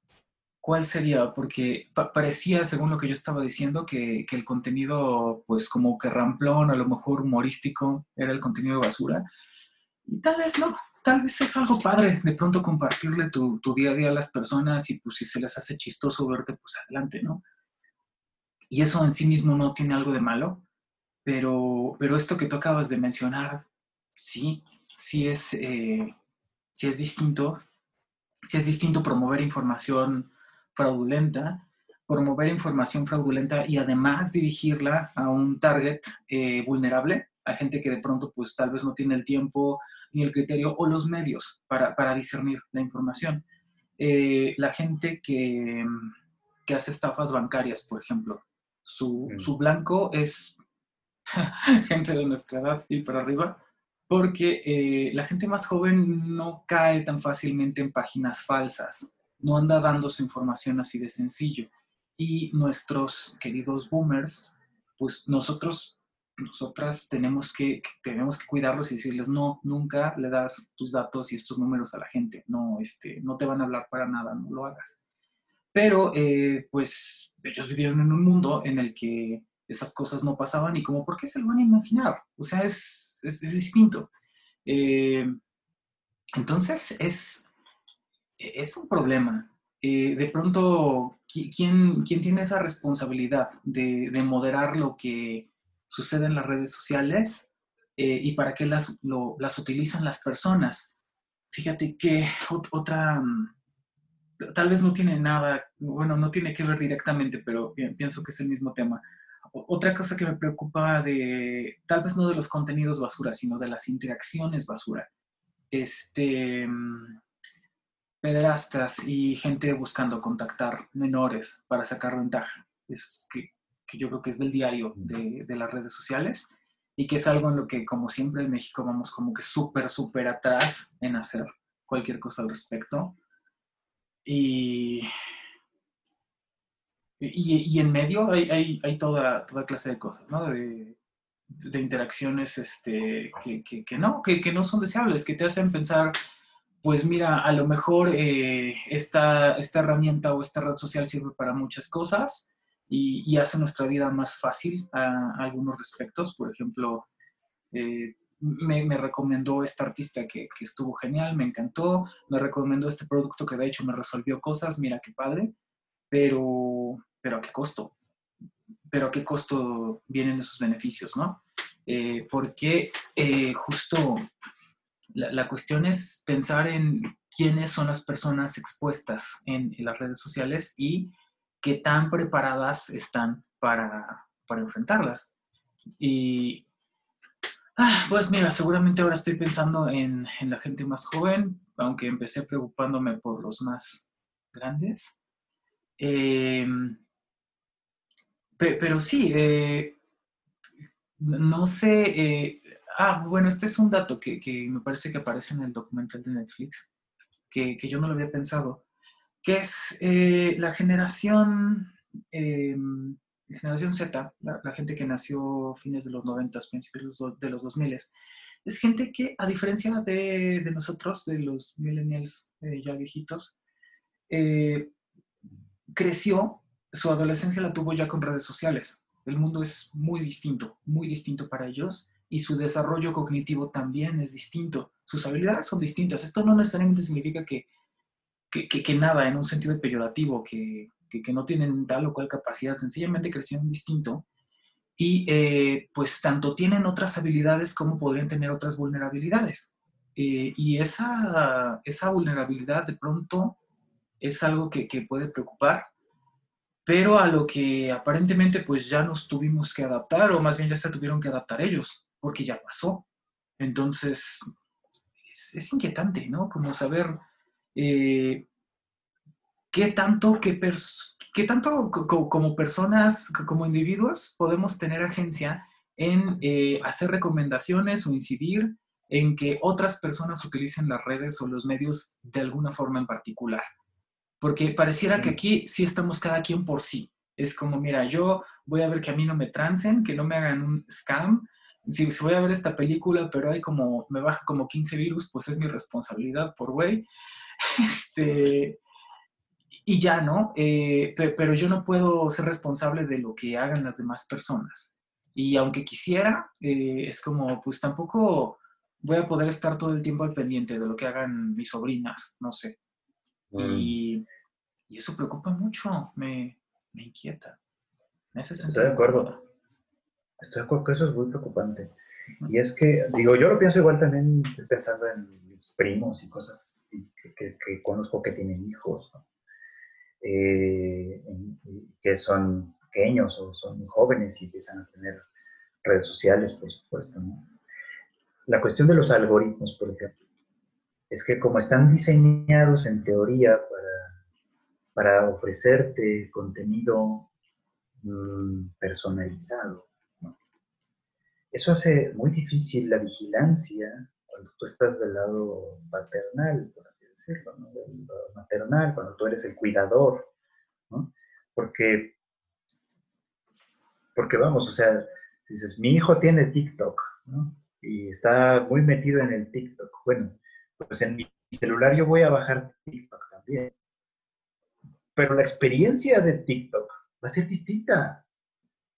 ¿cuál sería? Porque parecía, según lo que yo estaba diciendo, que, el contenido, pues como que ramplón, a lo mejor humorístico, era el contenido basura. Y tal vez no, tal vez es algo padre de pronto compartirle tu, día a día a las personas y pues si se les hace chistoso verte, pues adelante, ¿no? Y eso en sí mismo no tiene algo de malo, pero, pero esto que tú acabas de mencionar, sí, sí es, eh, sí es distinto, sí es distinto promover información fraudulenta, promover información fraudulenta y además dirigirla a un target eh, vulnerable, a gente que de pronto pues tal vez no tiene el tiempo ni el criterio o los medios para, discernir la información. Eh, la gente que, hace estafas bancarias, por ejemplo, su, mm. blanco es gente de nuestra edad y para arriba, porque eh, la gente más joven no cae tan fácilmente en páginas falsas, no anda dando su información así de sencillo. Y nuestros queridos boomers, pues nosotros nosotras tenemos que, tenemos que cuidarlos y decirles, no, nunca le das tus datos y estos números a la gente, no, este, no te van a hablar para nada, no lo hagas. Pero, eh, pues, ellos vivieron en un mundo en el que esas cosas no pasaban y como, ¿por qué se lo van a imaginar? O sea, es, es, distinto. Eh, entonces, es, es un problema. Eh, de pronto, ¿quién, ¿quién, tiene esa responsabilidad de, de moderar lo que sucede en las redes sociales eh, y para qué las, las utilizan las personas. Fíjate que otra, mm, tal vez no tiene nada, bueno, no tiene que ver directamente, pero pienso que es el mismo tema. Otra cosa que me preocupa de, tal vez no de los contenidos basura, sino de las interacciones basura. Este, mm, pederastas y gente buscando contactar menores para sacar ventaja. Es que que yo creo que es del diario de, las redes sociales y que es algo en lo que, como siempre en México, vamos como que súper, súper atrás en hacer cualquier cosa al respecto. Y, y, en medio hay, hay, toda, toda clase de cosas, ¿no? De, de interacciones este, que, que, no, que, que, no son deseables, que te hacen pensar, pues mira, a lo mejor eh, esta, esta herramienta o esta red social sirve para muchas cosas, y, hace nuestra vida más fácil a, algunos respectos. Por ejemplo, eh, me, recomendó esta artista que, estuvo genial, me encantó, me recomendó este producto que de hecho me resolvió cosas, mira qué padre, pero, pero a qué costo, pero a qué costo vienen esos beneficios, ¿no? Eh, porque justo la, cuestión es pensar en quiénes son las personas expuestas en, en las redes sociales y qué tan preparadas están para, enfrentarlas. Y ah, pues mira, seguramente ahora estoy pensando en, la gente más joven, aunque empecé preocupándome por los más grandes. Em, pero sí, eh, no sé. Eh, ah, bueno, este es un dato que, me parece que aparece en el documental de Netflix, que, yo no lo había pensado que es eh, la generación, eh, generación Z, la, gente que nació fines de los 90, principios de los 2000, es gente que, a diferencia de, nosotros, de los millennials eh, ya viejitos, creció su adolescencia la tuvo ya con redes sociales. El mundo es muy distinto, muy distinto para ellos y su desarrollo cognitivo también es distinto. Sus habilidades son distintas. Esto no necesariamente significa que, que, nada en un sentido peyorativo, que, que, no tienen tal o cual capacidad, sencillamente crecieron distinto y eh, pues tanto tienen otras habilidades como podrían tener otras vulnerabilidades. Eh, y esa, esa vulnerabilidad de pronto es algo que, que, puede preocupar, pero a lo que aparentemente pues ya nos tuvimos que adaptar, o más bien ya se tuvieron que adaptar ellos, porque ya pasó. Entonces, es, inquietante, ¿no? Como saber eh, qué tanto, qué, qué tanto como personas, como individuos, podemos tener agencia en eh, hacer recomendaciones o incidir en que otras personas utilicen las redes o los medios de alguna forma en particular. Porque pareciera que aquí sí estamos cada quien por sí. Es como, mira, yo voy a ver que a mí no me trancen, que no me hagan un scam. Si, si voy a ver esta película, pero hay como, me baja como 15 virus, pues es mi responsabilidad por güey. Este, y ya, ¿no? Eh, pero yo no puedo ser responsable de lo que hagan las demás personas. Y aunque quisiera, eh, es como, pues tampoco voy a poder estar todo el tiempo al pendiente de lo que hagan mis sobrinas, no sé. Mm. Y, eso preocupa mucho, me, me inquieta. Estoy de acuerdo. Estoy de acuerdo que eso es muy preocupante. Y es que, digo, yo lo pienso igual también pensando en mis primos y cosas que, que conozco que tienen hijos, ¿no? Eh, que son pequeños o son jóvenes y empiezan a tener redes sociales, por supuesto. La cuestión de los algoritmos, por ejemplo, es que como están diseñados en teoría para, para ofrecerte contenido mm, personalizado, eso hace muy difícil la vigilancia cuando tú estás del lado paternal, por decirlo, maternal, cuando tú eres el cuidador, ¿no? Porque, porque vamos, o sea, dices, mi hijo tiene TikTok, ¿no? Y está muy metido en el TikTok. Bueno, pues en mi celular yo voy a bajar TikTok también. Pero la experiencia de TikTok va a ser distinta,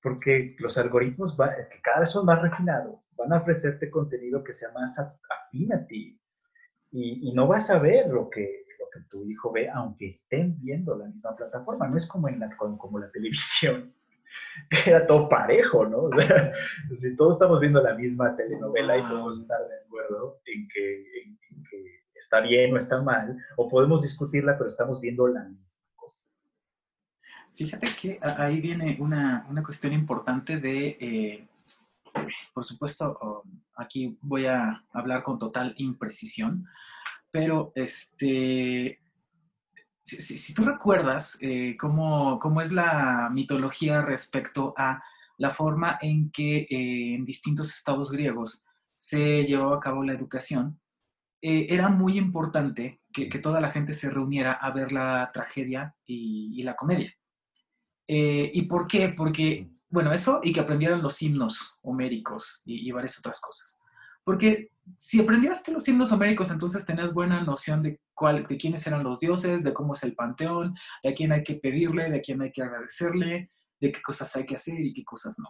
porque los algoritmos que cada vez son más refinados van a ofrecerte contenido que sea más afín a ti, y, no vas a ver lo que, lo que tu hijo ve, aunque estén viendo la misma plataforma. No es como, en la, como, la televisión, que era todo parejo, ¿no? si todos estamos viendo la misma telenovela y podemos estar de acuerdo en que, está bien o está mal, o podemos discutirla, pero estamos viendo la misma. Fíjate que ahí viene una, una cuestión importante de... Eh, por supuesto, aquí voy a hablar con total imprecisión, pero este, si, tú recuerdas eh, cómo, es la mitología respecto a la forma en que eh, en distintos estados griegos se llevaba a cabo la educación, era muy importante que, toda la gente se reuniera a ver la tragedia y, la comedia. ¿Y por qué? Porque bueno, eso y que aprendieran los himnos homéricos y, varias otras cosas. Porque si aprendías los himnos homéricos, entonces tenías buena noción de, cuál, de quiénes eran los dioses, de cómo es el panteón, de a quién hay que pedirle, de a quién hay que agradecerle, de qué cosas hay que hacer y qué cosas no.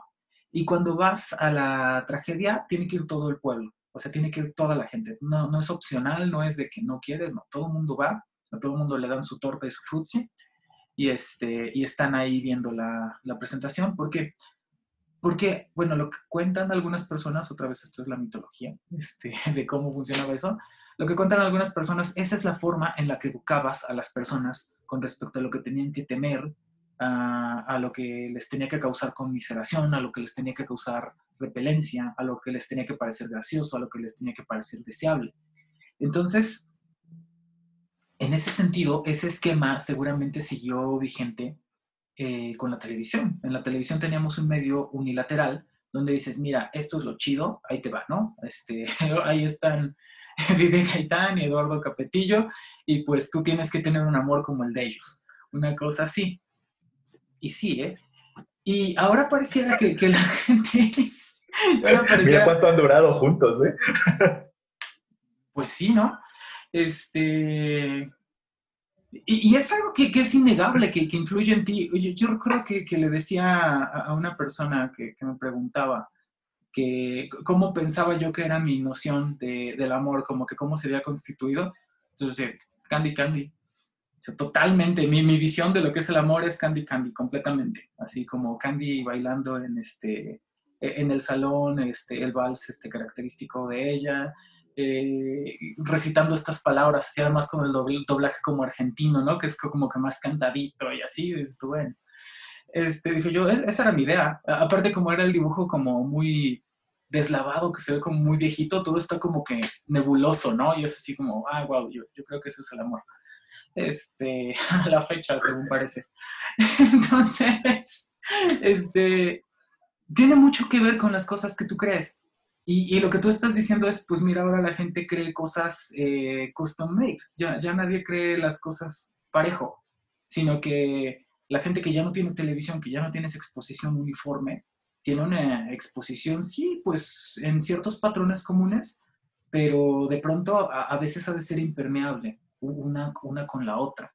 Y cuando vas a la tragedia, tiene que ir todo el pueblo, o sea, tiene que ir toda la gente. No, no es opcional, no es de que no quieres, no, todo el mundo va, a todo el mundo le dan su torta y su frutzi y, este, y están ahí viendo la, la presentación, porque, porque, bueno, lo que cuentan algunas personas, otra vez esto es la mitología este, de cómo funcionaba eso, lo que cuentan algunas personas, esa es la forma en la que educabas a las personas con respecto a lo que tenían que temer, a, a, lo que les tenía que causar conmiseración, a lo que les tenía que causar repelencia, a lo que les tenía que parecer gracioso, a lo que les tenía que parecer deseable. Entonces, en ese sentido, ese esquema seguramente siguió vigente eh, con la televisión. En la televisión teníamos un medio unilateral donde dices, mira, esto es lo chido, ahí te va, ¿no? Este, ahí están Vive Gaitán y Eduardo Capetillo, y pues tú tienes que tener un amor como el de ellos, una cosa así. Y sí, ¿eh? Y ahora pareciera que, la gente... Mira cuánto han durado juntos, ¿eh? Pues sí, ¿no? Este, Y, es algo que, es innegable, que, influye en ti. Yo, yo recuerdo que, le decía a, una persona que, me preguntaba que cómo pensaba yo que era mi noción del amor, como que cómo se había constituido. Entonces, Candy Candy. totalmente, mi, mi, visión de lo que es el amor es Candy Candy, completamente. Así como Candy bailando en, este, en el salón, este, el vals este, característico de ella, eh, recitando estas palabras, así además con el doblaje como argentino, ¿no? Que es como que más cantadito y así, bueno. Este, dije yo, esa era mi idea. Aparte como era el dibujo como muy deslavado, que se ve como muy viejito, todo está como que nebuloso, ¿no? Y es así como, ah, wow, yo, yo creo que eso es el amor. Este, a la fecha, según parece. Entonces, este, tiene mucho que ver con las cosas que tú crees. Y, lo que tú estás diciendo es, pues mira, ahora la gente cree cosas eh, custom made, ya, ya nadie cree las cosas parejo, sino que la gente que ya no tiene televisión, que ya no tiene esa exposición uniforme, tiene una exposición, sí, pues en ciertos patrones comunes, pero de pronto a, veces ha de ser impermeable una, una con la otra.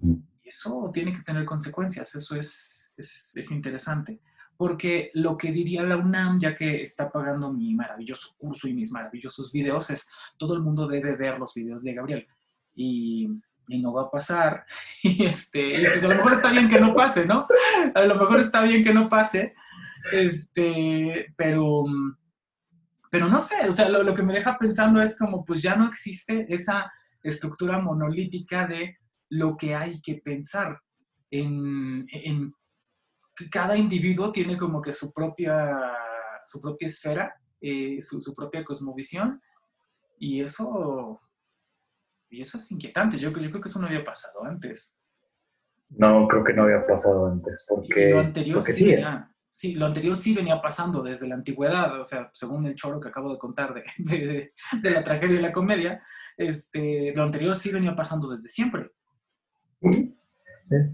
Y eso tiene que tener consecuencias, eso es, es, es interesante porque lo que diría la UNAM, ya que está pagando mi maravilloso curso y mis maravillosos videos, es todo el mundo debe ver los videos de Gabriel. Y, no va a pasar. Y este, pues a lo mejor está bien que no pase, ¿no? A lo mejor está bien que no pase. Este, pero, pero no sé, o sea, lo, que me deja pensando es como, pues ya no existe esa estructura monolítica de lo que hay que pensar en, en cada individuo tiene como que su propia, su propia esfera, eh, su, propia cosmovisión, y eso, y eso es inquietante. Yo, yo creo que eso no había pasado antes. No, creo que no había pasado antes, porque... lo anterior sí, venía, sí, lo anterior sí venía pasando desde la antigüedad, o sea, según el choro que acabo de contar de, de, la tragedia y la comedia, este, lo anterior sí venía pasando desde siempre.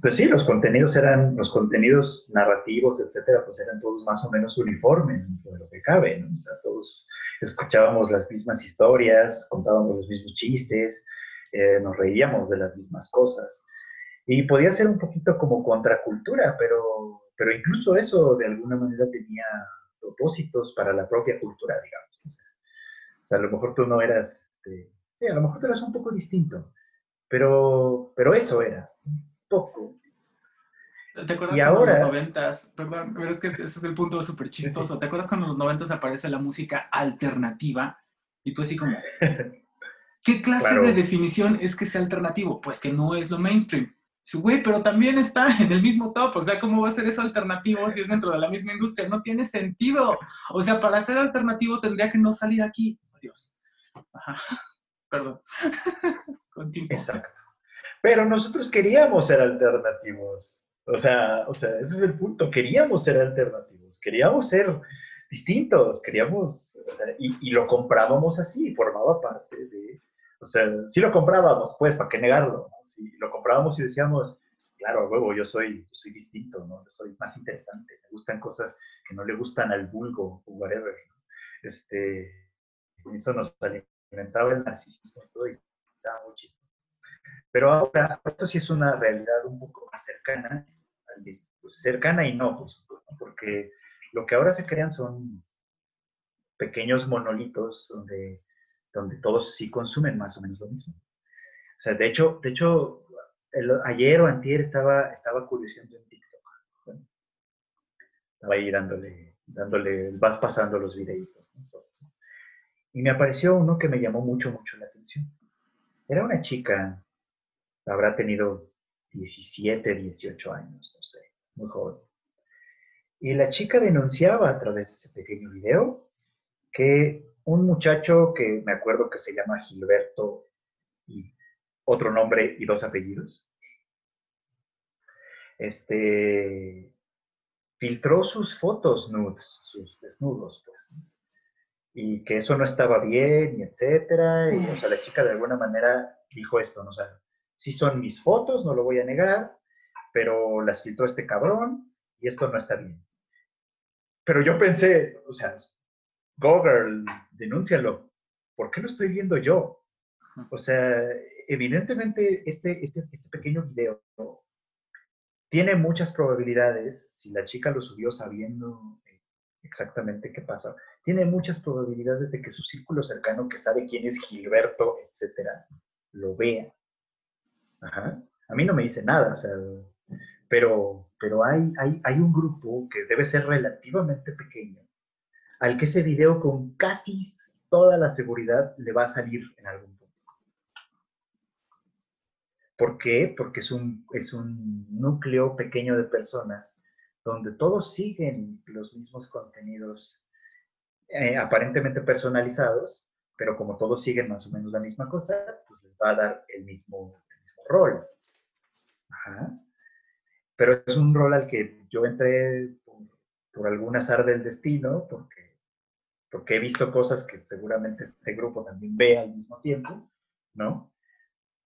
Pues sí, los contenidos eran, los contenidos narrativos, etcétera, pues eran todos más o menos uniformes, de lo que cabe, ¿no? O sea, todos escuchábamos las mismas historias, contábamos los mismos chistes, eh, nos reíamos de las mismas cosas. Y podía ser un poquito como contracultura, pero, pero incluso eso de alguna manera tenía propósitos para la propia cultura, digamos. O sea, a lo mejor tú no eras, este, sí, a lo mejor tú eras un poco distinto, pero, pero eso era. ¿Te acuerdas cuando en los noventas, perdón, pero es que ese es el punto súper chistoso, ¿te acuerdas cuando en los noventas aparece la música alternativa? Y tú así como, ¿qué clase de definición es que sea alternativo? Pues que no es lo mainstream. Güey, pero también está en el mismo top, o sea, ¿cómo va a ser eso alternativo si es dentro de la misma industria? No tiene sentido. O sea, para ser alternativo tendría que no salir aquí. Adiós. Perdón. Exacto. Pero nosotros queríamos ser alternativos. O sea, o sea, ese es el punto. Queríamos ser alternativos, queríamos ser distintos, queríamos, o sea, y, lo comprábamos así, formaba parte de, o sea, sí lo comprábamos, pues, ¿para qué negarlo? ¿no? lo comprábamos y decíamos, claro, huevo, yo soy, soy distinto, ¿no? Yo soy más interesante, me gustan cosas que no le gustan al vulgo o whatever. Este, eso nos alimentaba el narcisismo todo y pero ahora, esto sí es una realidad un poco más cercana. Pues, cercana y no, porque lo que ahora se crean son pequeños monolitos donde, donde todos sí consumen más o menos lo mismo. O sea, de hecho, de hecho ayer o antier estaba, estaba curioseando en TikTok. Estaba ahí dándole, dándole, vas pasando los videitos. Y me apareció uno que me llamó mucho, mucho la atención. Era una chica habrá tenido 17, 18 años, no sé, muy joven. Y la chica denunciaba a través de ese pequeño video que un muchacho que me acuerdo que se llama Gilberto y otro nombre y dos apellidos, este, filtró sus fotos nudes, sus desnudos, pues, y que eso no estaba bien, y etcétera, y, o sea, la chica de alguna manera dijo esto, ¿no? O Sí son mis fotos, no lo voy a negar, pero las filtró este cabrón y esto no está bien. Pero yo pensé, o sea, Google, denúncialo. ¿Por qué lo estoy viendo yo? O sea, evidentemente este, este, este pequeño video tiene muchas probabilidades, si la chica lo subió sabiendo exactamente qué pasa, tiene muchas probabilidades de que su círculo cercano, que sabe quién es Gilberto, etcétera, lo vea. A mí no me dice nada, o sea, pero, pero hay, hay, hay un grupo que debe ser relativamente pequeño, al que ese video con casi toda la seguridad le va a salir en algún punto. ¿Por qué? Porque es un, es un núcleo pequeño de personas donde todos siguen los mismos contenidos eh, aparentemente personalizados, pero como todos siguen más o menos la misma cosa, pues les va a dar el mismo, rol. Pero es un rol al que yo entré por, algún azar del destino, porque, porque he visto cosas que seguramente este grupo también ve al mismo tiempo, ¿no?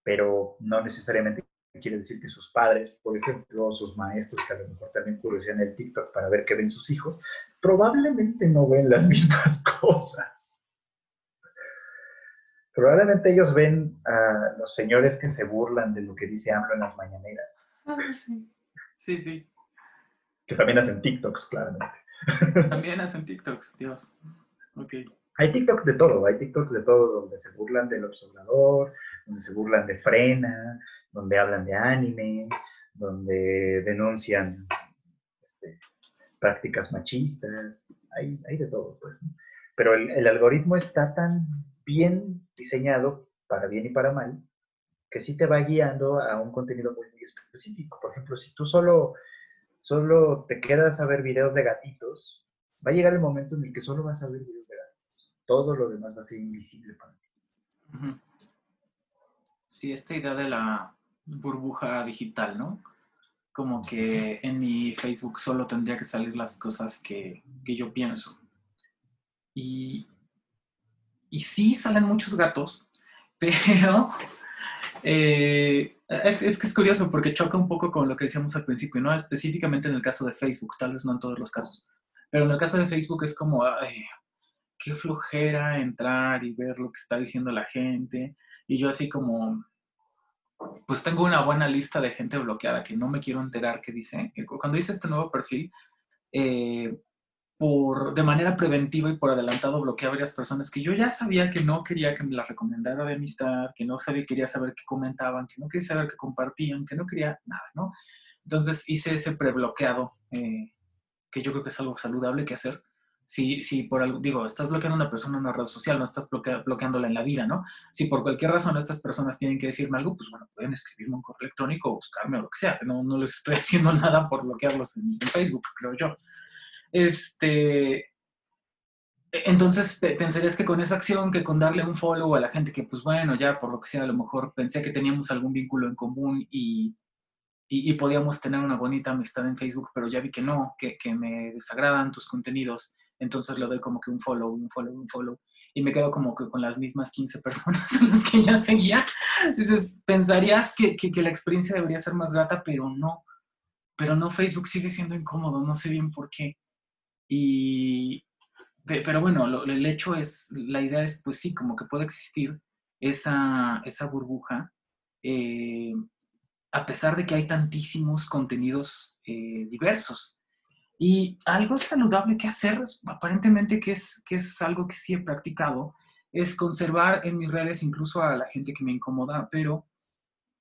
Pero no necesariamente quiere decir que sus padres, por ejemplo, sus maestros, que a lo mejor también curiosean el TikTok para ver qué ven sus hijos, probablemente no ven las mismas cosas. Probablemente ellos ven a los señores que se burlan de lo que dice AMLO en las mañaneras. Ah, sí. Sí, sí. Que también hacen TikToks, claramente. También hacen TikToks, Dios. Ok. Hay TikToks de todo, hay TikToks de todo, donde se burlan del observador, donde se burlan de Frena, donde hablan de anime, donde denuncian este, prácticas machistas, hay, hay, de todo, pues. Pero el, algoritmo está tan bien diseñado, para bien y para mal, que sí te va guiando a un contenido muy, específico. Por ejemplo, si tú solo, solo te quedas a ver videos de gatitos, va a llegar el momento en el que solo vas a ver videos de gatitos. Todo lo demás va a ser invisible para ti. Sí, esta idea de la burbuja digital, ¿no? Como que en mi Facebook solo tendría que salir las cosas que, yo pienso. Y, y sí salen muchos gatos, pero eh, es, es, que es curioso porque choca un poco con lo que decíamos al principio, ¿no? Específicamente en el caso de Facebook, tal vez no en todos los casos, pero en el caso de Facebook es como, ay, qué flojera entrar y ver lo que está diciendo la gente. Y yo así como, pues tengo una buena lista de gente bloqueada que no me quiero enterar qué dice. Cuando hice este nuevo perfil, eh, por, de manera preventiva y por adelantado bloqueé a varias personas que yo ya sabía que no quería que me las recomendara de amistad, que no sabía, quería saber qué comentaban, que no quería saber qué compartían, que no quería nada, ¿no? Entonces hice ese prebloqueado, eh, que yo creo que es algo saludable que hacer si, si por algo, digo, estás bloqueando a una persona en una red social, no estás bloqueándola en la vida, ¿no? Si por cualquier razón estas personas tienen que decirme algo, pues bueno, pueden escribirme un correo electrónico o buscarme o lo que sea. No, no les estoy haciendo nada por bloquearlos en, Facebook, creo yo. Este, entonces pensarías que con esa acción, que con darle un follow a la gente que, pues bueno, ya por lo que sea, a lo mejor pensé que teníamos algún vínculo en común y, y, podíamos tener una bonita amistad en Facebook, pero ya vi que no, que, que me desagradan tus contenidos entonces le doy como que un follow, un follow, un follow, y me quedo como que con las mismas 15 personas en las que ya seguía. Entonces, pensarías que, que, la experiencia debería ser más grata, pero no. Pero no, Facebook sigue siendo incómodo, no sé bien por qué. Y, pero bueno, el hecho es, la idea es, pues sí, como que puede existir esa, esa burbuja, eh, a pesar de que hay tantísimos contenidos eh, diversos. Y algo saludable que hacer, aparentemente que es, que es algo que sí he practicado, es conservar en mis redes incluso a la gente que me incomoda, pero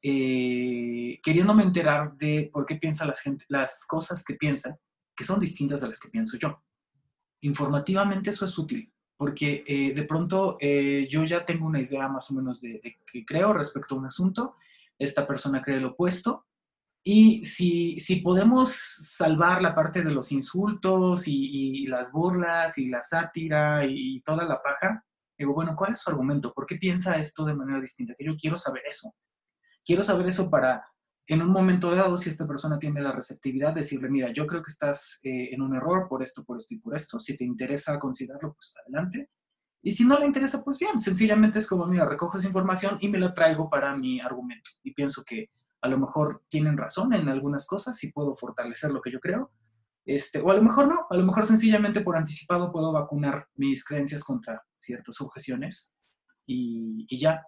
eh, queriéndome enterar de por qué piensa la gente, las cosas que piensa, que son distintas de las que pienso yo. Informativamente eso es útil, porque eh, de pronto eh, yo ya tengo una idea más o menos de, de qué creo respecto a un asunto, esta persona cree lo opuesto, y si, si podemos salvar la parte de los insultos y, las burlas y la sátira y, toda la paja, digo, bueno, ¿cuál es su argumento? ¿Por qué piensa esto de manera distinta? Que yo quiero saber eso. Quiero saber eso para, en un momento dado, si esta persona tiene la receptividad, decirle, mira, yo creo que estás eh, en un error por esto, por esto y por esto. Si te interesa considerarlo, pues adelante. Y si no le interesa, pues bien, sencillamente es como, mira, recojo esa información y me la traigo para mi argumento. Y pienso que a lo mejor tienen razón en algunas cosas y puedo fortalecer lo que yo creo, este, o a lo mejor no, a lo mejor sencillamente por anticipado puedo vacunar mis creencias contra ciertas objeciones y, ya.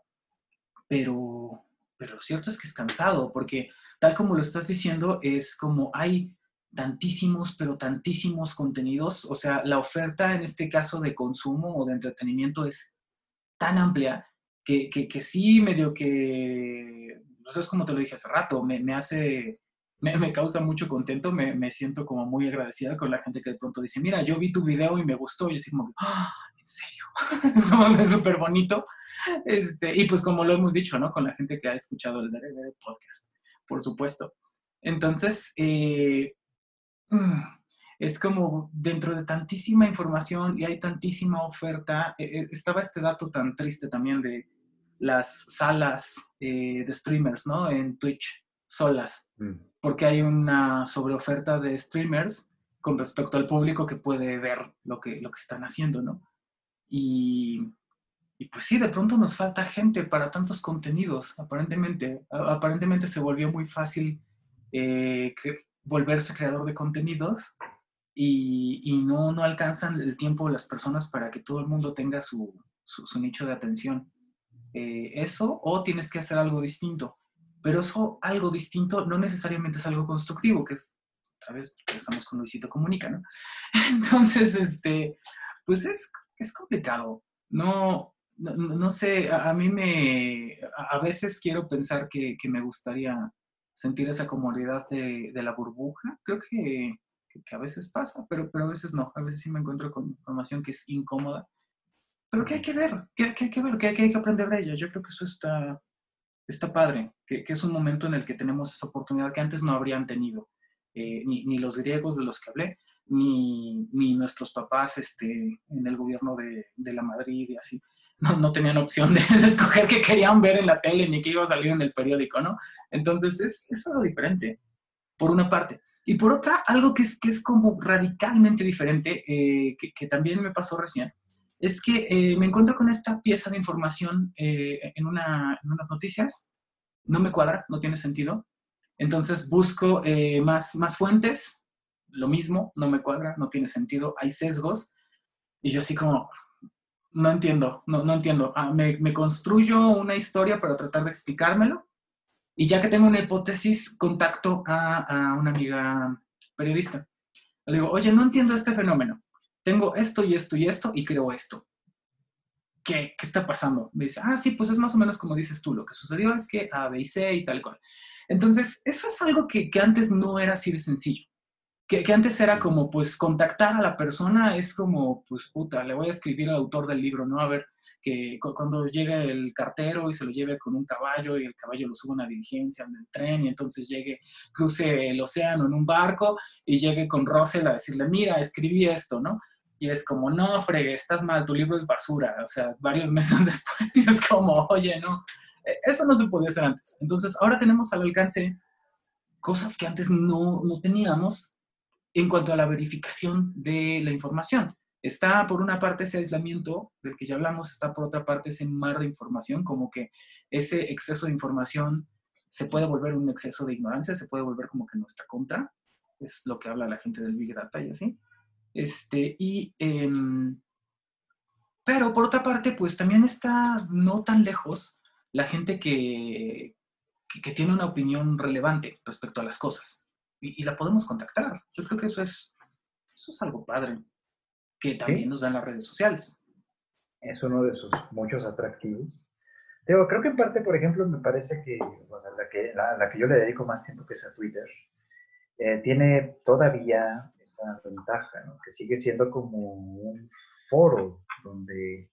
pero, pero lo cierto es que es cansado, porque tal como lo estás diciendo, es como hay tantísimos, pero tantísimos contenidos, o sea, la oferta en este caso de consumo o de entretenimiento es tan amplia que, que, sí medio que, no sé, es como te lo dije hace rato, me, me hace, me, me, causa mucho contento, me, me, siento como muy agradecida con la gente que de pronto dice, mira, yo vi tu video y me gustó, y así como, ¡Ah! ¿En serio? es como súper bonito. Este, y pues como lo hemos dicho, ¿no? Con la gente que ha escuchado el Dere Podcast, por supuesto. Entonces, eh, es como dentro de tantísima información y hay tantísima oferta, eh, eh, estaba este dato tan triste también de las salas de streamers, ¿no? En Twitch solas, mm. porque hay una sobreoferta de streamers con respecto al público que puede ver lo que, lo que están haciendo, ¿no? Y, y pues sí, de pronto nos falta gente para tantos contenidos, aparentemente. Aparentemente se volvió muy fácil eh, volverse creador de contenidos y, y, no, no alcanzan el tiempo las personas para que todo el mundo tenga su, su, nicho de atención. Eh, eso o tienes que hacer algo distinto. Pero eso, algo distinto, no necesariamente es algo constructivo, que es, otra vez, empezamos con Luisito Comunica, ¿no? Entonces, este, pues es es complicado. No, no, sé, a, mí me, a, veces quiero pensar que, me gustaría sentir esa comodidad de, la burbuja. Creo que, a veces pasa, pero, pero a veces no. A veces sí me encuentro con información que es incómoda. Pero que hay que ver, que, hay que ver, que hay, que aprender de ella. Yo creo que eso está, está padre, que, es un momento en el que tenemos esa oportunidad que antes no habrían tenido, eh, ni, ni, los griegos de los que hablé, ni, ni nuestros papás este, en el gobierno de, de la Madrid y así. No, no, tenían opción de, escoger qué querían ver en la tele ni qué iba a salir en el periódico, ¿no? Entonces es, es algo diferente, por una parte. Y por otra, algo que es, que es como radicalmente diferente, eh, que, que, también me pasó recién, es que eh, me encuentro con esta pieza de información eh, en, una, en, unas noticias, no me cuadra, no tiene sentido. Entonces busco más, más fuentes, lo mismo, no me cuadra, no tiene sentido, hay sesgos. Y yo así como, no entiendo, no, no entiendo. Ah, me, me, construyo una historia para tratar de explicármelo. Y ya que tengo una hipótesis, contacto a, a una amiga periodista. Le digo, oye, no entiendo este fenómeno. Tengo esto y esto y esto y creo esto. ¿Qué, ¿Qué está pasando? Me dice, ah, sí, pues es más o menos como dices tú. Lo que sucedió es que A, B y C y tal cual. Entonces, eso es algo que, que antes no era así de sencillo que, antes era como, pues, contactar a la persona es como, pues, puta, le voy a escribir al autor del libro, ¿no? A ver, que cuando llegue el cartero y se lo lleve con un caballo y el caballo lo sube a una diligencia en el tren y entonces llegue, cruce el océano en un barco y llegue con Russell a decirle, mira, escribí esto, ¿no? Y es como, no, fregue, estás mal, tu libro es basura. O sea, varios meses después es como, oye, no, e, eso no se podía hacer antes. Entonces, ahora tenemos al alcance cosas que antes no, no teníamos en cuanto a la verificación de la información. Está por una parte ese aislamiento del que ya hablamos, está por otra parte ese mar de información, como que ese exceso de información se puede volver un exceso de ignorancia, se puede volver como que nuestra contra, es lo que habla la gente del Big Data y así. Este, y, em, pero por otra parte, pues también está no tan lejos la gente que, que tiene una opinión relevante respecto a las cosas y, la podemos contactar. Yo creo que eso es, eso es algo padre, que también nos dan las redes sociales. Es uno de sus muchos atractivos. Creo que en parte, por ejemplo, me parece que, la, que la, que yo le dedico más tiempo que es a Twitter, eh, tiene todavía esa ventaja, ¿no? que sigue siendo como un foro donde,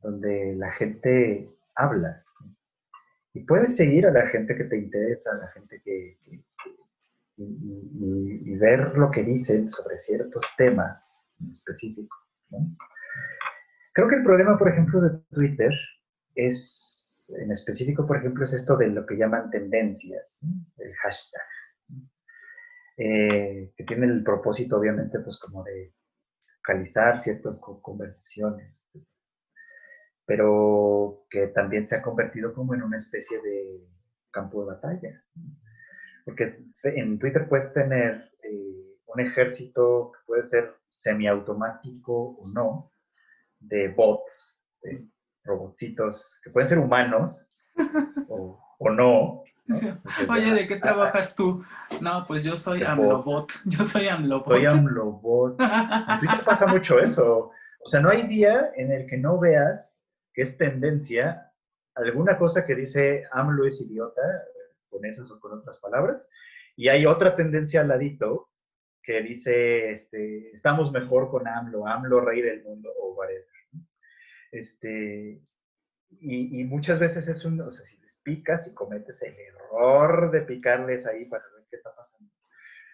donde la gente habla. Y puedes seguir a la gente que te interesa, a la gente que, y, ver lo que dicen sobre ciertos temas en específico. Creo que el problema, por ejemplo, de Twitter es, en específico, por ejemplo, es esto de lo que llaman tendencias, el hashtag, eh, que tiene el propósito, obviamente, pues como de focalizar ciertas conversaciones, pero que también se ha convertido como en una especie de campo de batalla. Porque en Twitter puedes tener eh, un ejército que puede ser semiautomático o no, de bots, de robotcitos, que pueden ser humanos, o, o no. Oye, ¿de qué trabajas tú? No, pues yo soy AMLOBot. Yo soy AMLOBot. Soy AMLOBot. En Twitter pasa mucho eso. O sea, no hay día en el que no veas que es tendencia alguna cosa que dice AMLO es idiota, con esas o con otras palabras, y hay otra tendencia al ladito que dice, este, estamos mejor con AMLO, AMLO rey del mundo, o whatever. Este, y, y, muchas veces es un, o sea, si les picas y cometes el error de picarles ahí para ver qué está pasando.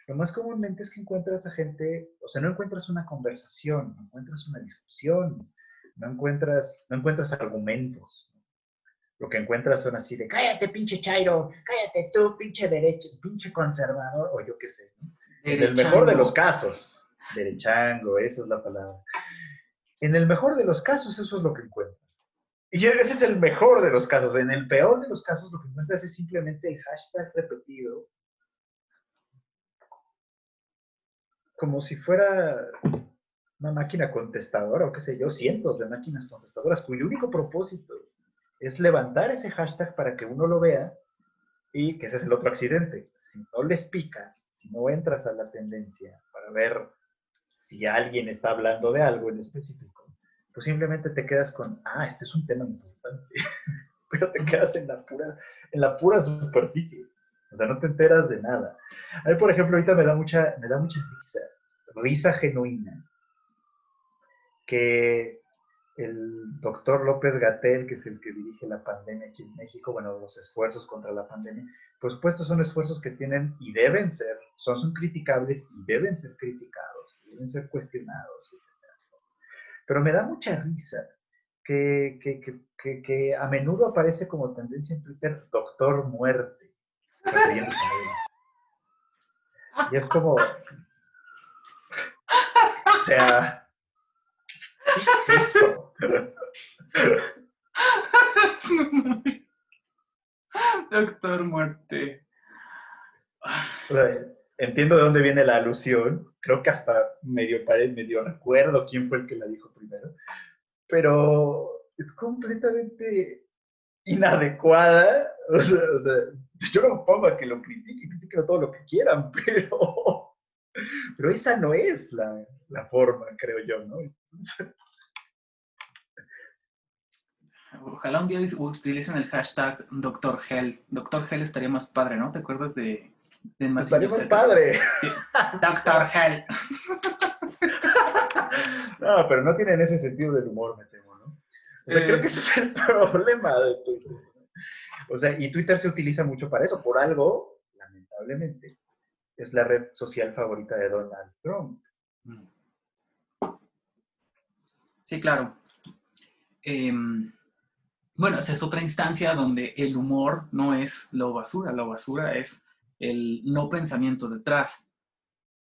Lo más comúnmente es que encuentras a gente, o sea, no encuentras una conversación, no encuentras una discusión, no encuentras, no encuentras argumentos. Lo que encuentras son así de, cállate pinche chairo, cállate tú pinche derecho, pinche conservador, o yo qué sé. En el mejor de los casos, derechango, esa es la palabra. En el mejor de los casos, eso es lo que encuentras. Y ese es el mejor de los casos. En el peor de los casos, lo que encuentras es simplemente el hashtag repetido, como si fuera una máquina contestadora o qué sé yo, cientos de máquinas contestadoras, cuyo único propósito es levantar ese hashtag para que uno lo vea y que ese es el otro accidente. Si no les picas, si no entras a la tendencia para ver si alguien está hablando de algo en específico, pues simplemente te quedas con, ah, este es un tema importante, pero te quedas en la pura, en la pura superficie. O sea, no te enteras de nada. A mí, por ejemplo, ahorita me da mucha, me da mucha risa, risa genuina, que el doctor López Gatel, que es el que dirige la pandemia aquí en México, bueno, los esfuerzos contra la pandemia, por supuesto son esfuerzos que tienen y deben ser, son, son criticables y deben ser criticados, deben ser cuestionados. Pero me da mucha risa que, que, que, que, a menudo aparece como tendencia en Twitter Doctor Muerte. Y es como, o sea, ¿Qué es eso? Doctor Muerte. entiendo de dónde viene la alusión. Creo que hasta medio, medio recuerdo quién fue el que la dijo primero. Pero es completamente inadecuada. O sea, yo no pongo a que lo critiquen, critiquen todo lo que quieran, pero, pero esa no es la, la forma, creo yo, ¿no? Ojalá un día utilicen el hashtag Doctor Hell. Doctor Hell estaría más padre, ¿no? ¿Te acuerdas de, de Estaría más padre. Sí. Doctor Hell. no, pero no tienen ese sentido del humor, me temo, ¿no? O sea, creo que ese es el problema de Twitter. O sea, y Twitter se utiliza mucho para eso. Por algo, lamentablemente, es la red social favorita de Donald Trump. Mm. Sí, claro. Eh, bueno, esa es otra instancia donde el humor no es lo basura, lo basura es el no pensamiento detrás.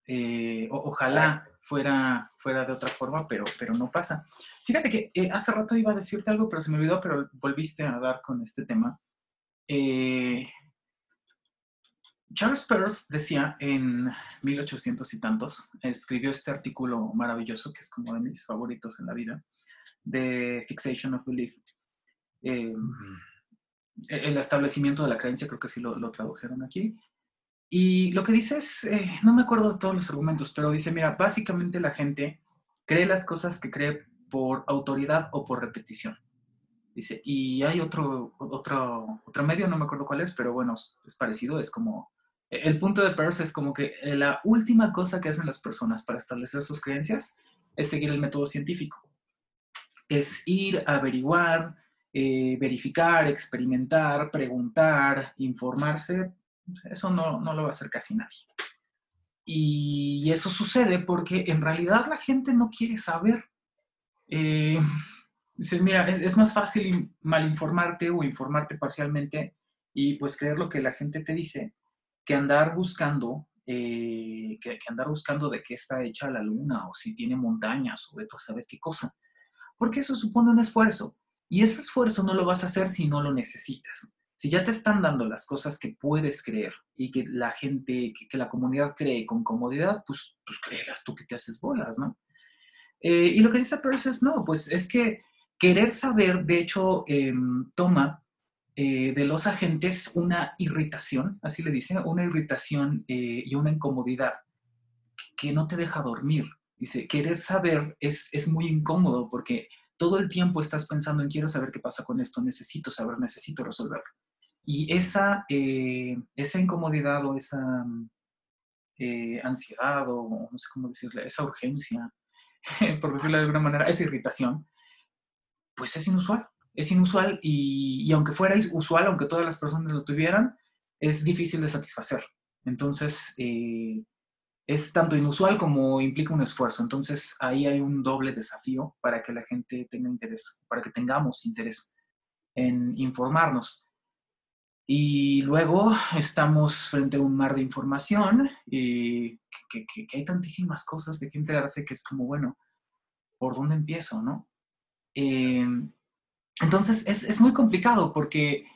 Eh, ojalá fuera, fuera de otra forma, pero, pero no pasa. Fíjate que eh, hace rato iba a decirte algo, pero se me olvidó, pero volviste a dar con este tema. Eh, Charles Peirce decía en 1800 y tantos, escribió este artículo maravilloso, que es como de mis favoritos en la vida, de Fixation of Belief, eh, el establecimiento de la creencia, creo que sí lo, tradujeron aquí. Y lo que dice es, eh, no me acuerdo de todos los argumentos, pero dice, mira, básicamente la gente cree las cosas que cree por autoridad o por repetición. Dice, y hay otro, otro, otro medio, no me acuerdo cuál es, pero bueno, es parecido, es como, el punto de Peirce es como que la última cosa que hacen las personas para establecer sus creencias es seguir el método científico. Es ir a averiguar, eh, verificar, experimentar, preguntar, informarse, eso no, no, lo va a hacer casi nadie. Y eso sucede porque en realidad la gente no quiere saber. Eh, mira, es, más fácil malinformarte o informarte parcialmente y pues creer lo que la gente te dice que andar buscando, eh, que, andar buscando de qué está hecha la luna o si tiene montañas o de tú a saber qué cosa. Porque eso supone un esfuerzo. Y ese esfuerzo no lo vas a hacer si no lo necesitas. Si ya te están dando las cosas que puedes creer y que la gente, que, la comunidad cree con comodidad, pues, pues créelas tú que te haces bolas, ¿no? Eh, y lo que dice Peirce es, no, pues es que querer saber, de hecho, em, toma eh, de los agentes una irritación, así le dicen, una irritación eh, y una incomodidad que no te deja dormir. Dice, querer saber es, es muy incómodo porque todo el tiempo estás pensando en quiero saber qué pasa con esto, necesito saber, necesito resolverlo. Y esa, eh, esa incomodidad o esa ansiedad o no sé cómo decirle, esa urgencia, por decirlo de alguna manera, esa irritación, pues es inusual es inusual y, aunque fuera usual, aunque todas las personas lo tuvieran, es difícil de satisfacer. Entonces, eh, es tanto inusual como implica un esfuerzo. Entonces, ahí hay un doble desafío para que la gente tenga interés, para que tengamos interés en informarnos. Y luego estamos frente a un mar de información y que, hay tantísimas cosas de que enterarse que es como, bueno, ¿por dónde empiezo, no? Eh, entonces es, muy complicado porque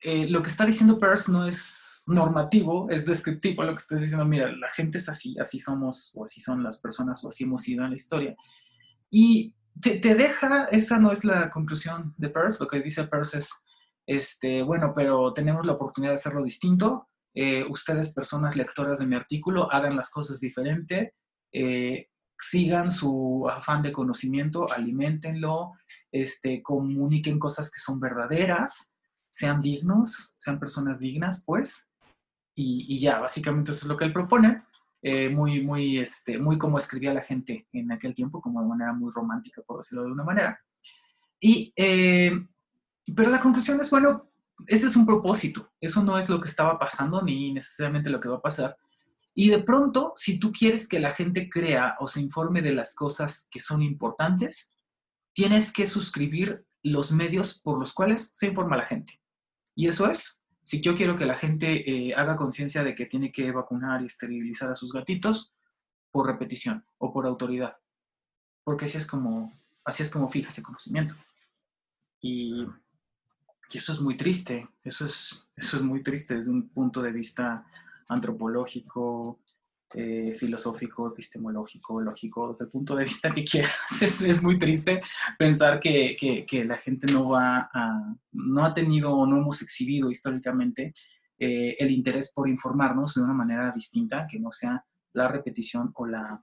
eh, lo que está diciendo Peirce no es normativo, es descriptivo lo que está diciendo, mira, la gente es así, así somos o así son las personas o así hemos sido en la historia. Y te, deja, esa no es la conclusión de Peirce, lo que dice Peirce es, este, bueno, pero tenemos la oportunidad de hacerlo distinto, eh, ustedes personas lectoras de mi artículo hagan las cosas diferente, eh, sigan su afán de conocimiento, alimentenlo, este, comuniquen cosas que son verdaderas, sean dignos, sean personas dignas, pues, y, ya, básicamente eso es lo que él propone, eh, muy, muy, este, muy como escribía la gente en aquel tiempo, como de manera muy romántica, por decirlo de alguna manera. Y, eh, pero la conclusión es, bueno, ese es un propósito, eso no es lo que estaba pasando ni necesariamente lo que va a pasar, y de pronto, si tú quieres que la gente crea o se informe de las cosas que son importantes, tienes que suscribir los medios por los cuales se informa la gente. Y eso es, si yo quiero que la gente eh, haga conciencia de que tiene que vacunar y esterilizar a sus gatitos, por repetición o por autoridad. Porque así es como, así es como fija ese conocimiento. Y, y eso es muy triste, eso es, eso es muy triste desde un punto de vista antropológico, eh, filosófico, epistemológico, lógico, desde el punto de vista que quieras. Es, muy triste pensar que, la gente no va a, no ha tenido o no hemos exhibido históricamente eh, el interés por informarnos de una manera distinta, que no sea la repetición o la,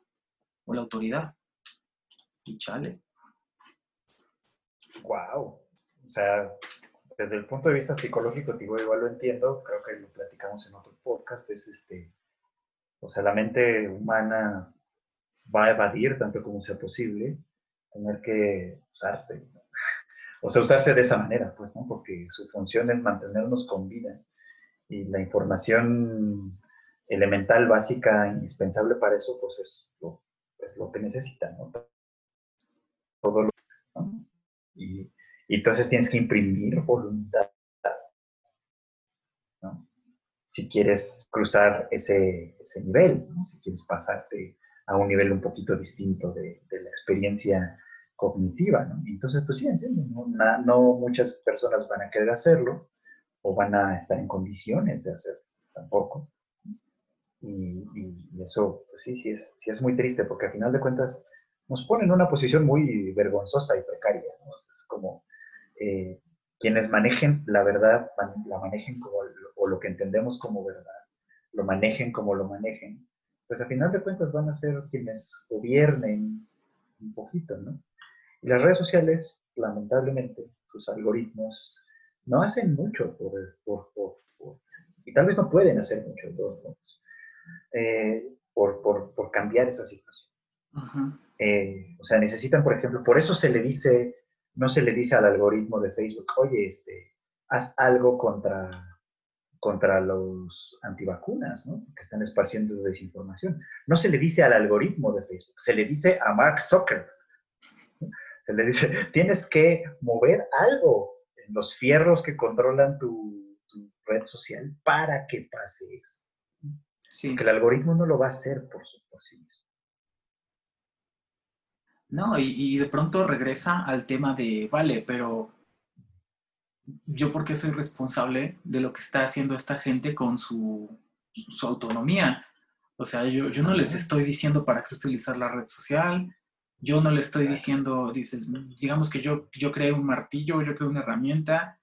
o la autoridad. Y chale. Wow. O sea, desde el punto de vista psicológico, digo, igual lo entiendo, creo que lo platicamos en otro podcast, es este, o sea, la mente humana va a evadir tanto como sea posible tener que usarse, o sea, usarse de esa manera, pues, ¿no? Porque su función es mantenernos con vida y la información elemental, básica, indispensable para eso, pues es lo, que necesita, ¿no? Todo lo, ¿no? Y, y entonces tienes que imprimir voluntad, ¿no? Si quieres cruzar ese, ese nivel, si quieres pasarte a un nivel un poquito distinto de, de la experiencia cognitiva, ¿no? Entonces, pues sí, entiendo, no, no, muchas personas van a querer hacerlo o van a estar en condiciones de hacerlo tampoco. Y, y, eso, pues sí, sí es, sí es muy triste porque al final de cuentas nos pone en una posición muy vergonzosa y precaria, ¿no? Es como, eh, quienes manejen la verdad, la manejen como o lo que entendemos como verdad, lo manejen como lo manejen, pues a final de cuentas van a ser quienes gobiernen un poquito, ¿no? Y las redes sociales, lamentablemente, sus algoritmos no hacen mucho por, por, por, y tal vez no pueden hacer mucho de todos modos, eh, por, por, cambiar esa situación. Eh, o sea, necesitan, por ejemplo, por eso se le dice no se le dice al algoritmo de Facebook, oye, este, haz algo contra, contra los antivacunas, ¿no? Que están esparciendo desinformación. No se le dice al algoritmo de Facebook, se le dice a Mark Zuckerberg. Se le dice, tienes que mover algo en los fierros que controlan tu, red social para que pase eso. Sí. Porque el algoritmo no lo va a hacer por, su. No, y, de pronto regresa al tema de, vale, pero yo porque soy responsable de lo que está haciendo esta gente con su, autonomía. O sea, yo, yo, no les estoy diciendo para qué utilizar la red social, yo no le estoy diciendo, dices, digamos que yo, yo creé un martillo, yo creé una herramienta,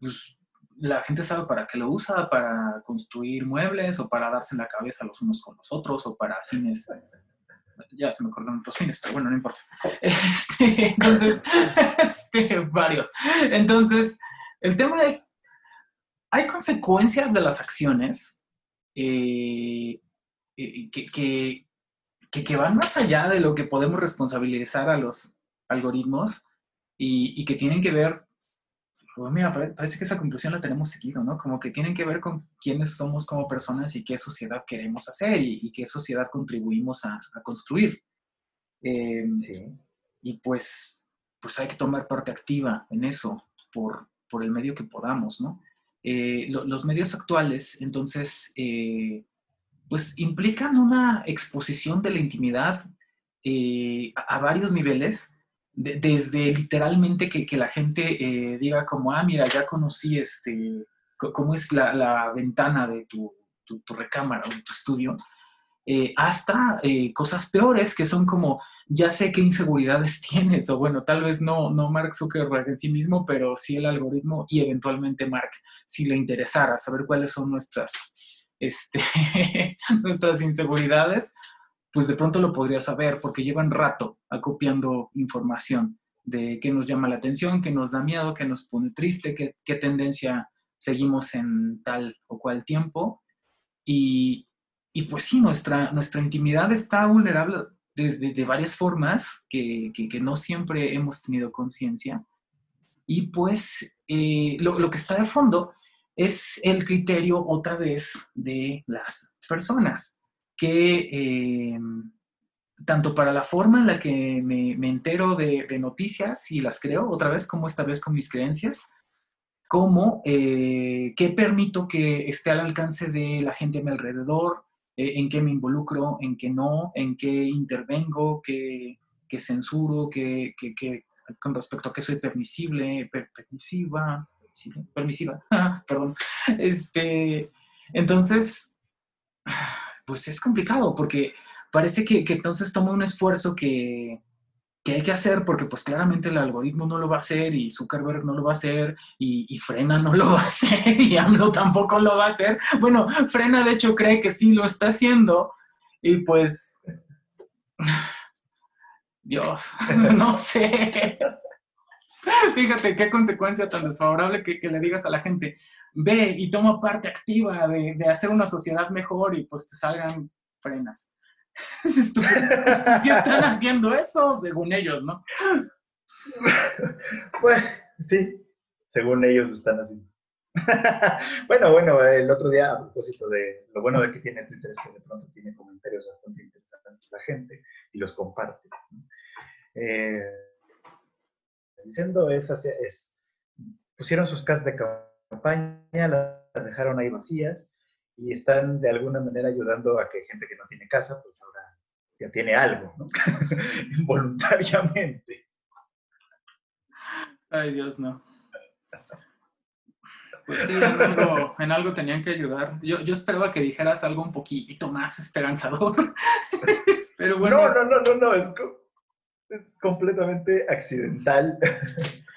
pues la gente sabe para qué lo usa, para construir muebles o para darse en la cabeza los unos con los otros o para fines, ya se me acordaron otros fines, pero bueno, no importa. Este, entonces, este, varios. Entonces, el tema es, hay consecuencias de las acciones eh, eh, que, que, que, van más allá de lo que podemos responsabilizar a los algoritmos y, y que tienen que ver pues mira, parece que esa conclusión la tenemos seguido, ¿no? Como que tienen que ver con quiénes somos como personas y qué sociedad queremos hacer y, qué sociedad contribuimos a, construir. Em, sí. Y pues, pues hay que tomar parte activa en eso por, por el medio que podamos, ¿no? Eh, los medios actuales, entonces, eh, pues implican una exposición de la intimidad eh, a varios niveles desde literalmente que, que la gente eh, diga como, ah, mira, ya conocí este, cómo es la, la ventana de tu, tu, recámara o de tu estudio, eh, hasta eh, cosas peores que son como, ya sé qué inseguridades tienes, o bueno, tal vez no, no Mark Zuckerberg en sí mismo, pero sí el algoritmo y eventualmente Mark, si le interesara saber cuáles son nuestras, este, nuestras inseguridades, pues de pronto lo podría saber porque llevan rato acopiando información de qué nos llama la atención, qué nos da miedo, qué nos pone triste, qué, qué tendencia seguimos en tal o cual tiempo. Y, y pues sí, nuestra, nuestra intimidad está vulnerable de, de, varias formas que, que, no siempre hemos tenido conciencia. Y pues eh, lo, lo que está de fondo es el criterio otra vez de las personas que eh, tanto para la forma en la que me, entero de, noticias y las creo, otra vez como establezco mis creencias, como eh, qué permito que esté al alcance de la gente a mi alrededor, eh, en qué me involucro, en qué no, en qué intervengo, qué, censuro, qué, con respecto a qué soy permisible, permisiva, permisiva, perdón. Este, entonces, pues es complicado porque parece que, entonces toma un esfuerzo que, hay que hacer porque pues claramente el algoritmo no lo va a hacer y Zuckerberg no lo va a hacer y, Frena no lo va a hacer y AMLO tampoco lo va a hacer. Bueno, Frena de hecho cree que sí lo está haciendo y pues... Dios, no sé. Fíjate qué consecuencia tan desfavorable que, le digas a la gente, ve y toma parte activa de, hacer una sociedad mejor y pues te salgan frenas. Si están haciendo eso, según ellos, ¿no? Pues sí, según ellos lo están haciendo. bueno, bueno, el otro día, a propósito de lo bueno de que tiene Twitter, es que de pronto tiene comentarios bastante interesantes la gente y los comparte. Eh, diciendo es, es, pusieron sus casas de campaña, las dejaron ahí vacías y están de alguna manera ayudando a que gente que no tiene casa, pues ahora ya tiene algo, ¿no? Involuntariamente. Ay, Dios, no. Pues sí, en algo, tenían que ayudar. Yo, yo, esperaba que dijeras algo un poquito más esperanzador. Pero bueno. No, no, no, no, no. Es, es completamente accidental.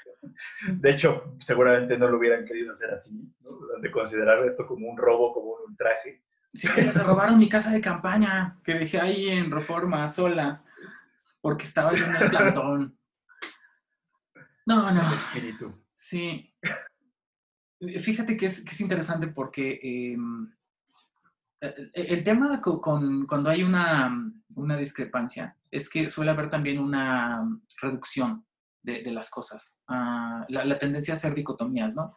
De hecho, seguramente no lo hubieran querido hacer así, ¿no? de considerar esto como un robo, como un ultraje. Sí, se robaron mi casa de campaña, que dejé ahí en Reforma, sola, porque estaba yo en el plantón. No, no. espíritu. Sí. Fíjate que es, que es interesante porque em, el tema con, cuando hay una, una discrepancia es que suele haber también una reducción de, las cosas. Ah, la, tendencia a hacer dicotomías, ¿no?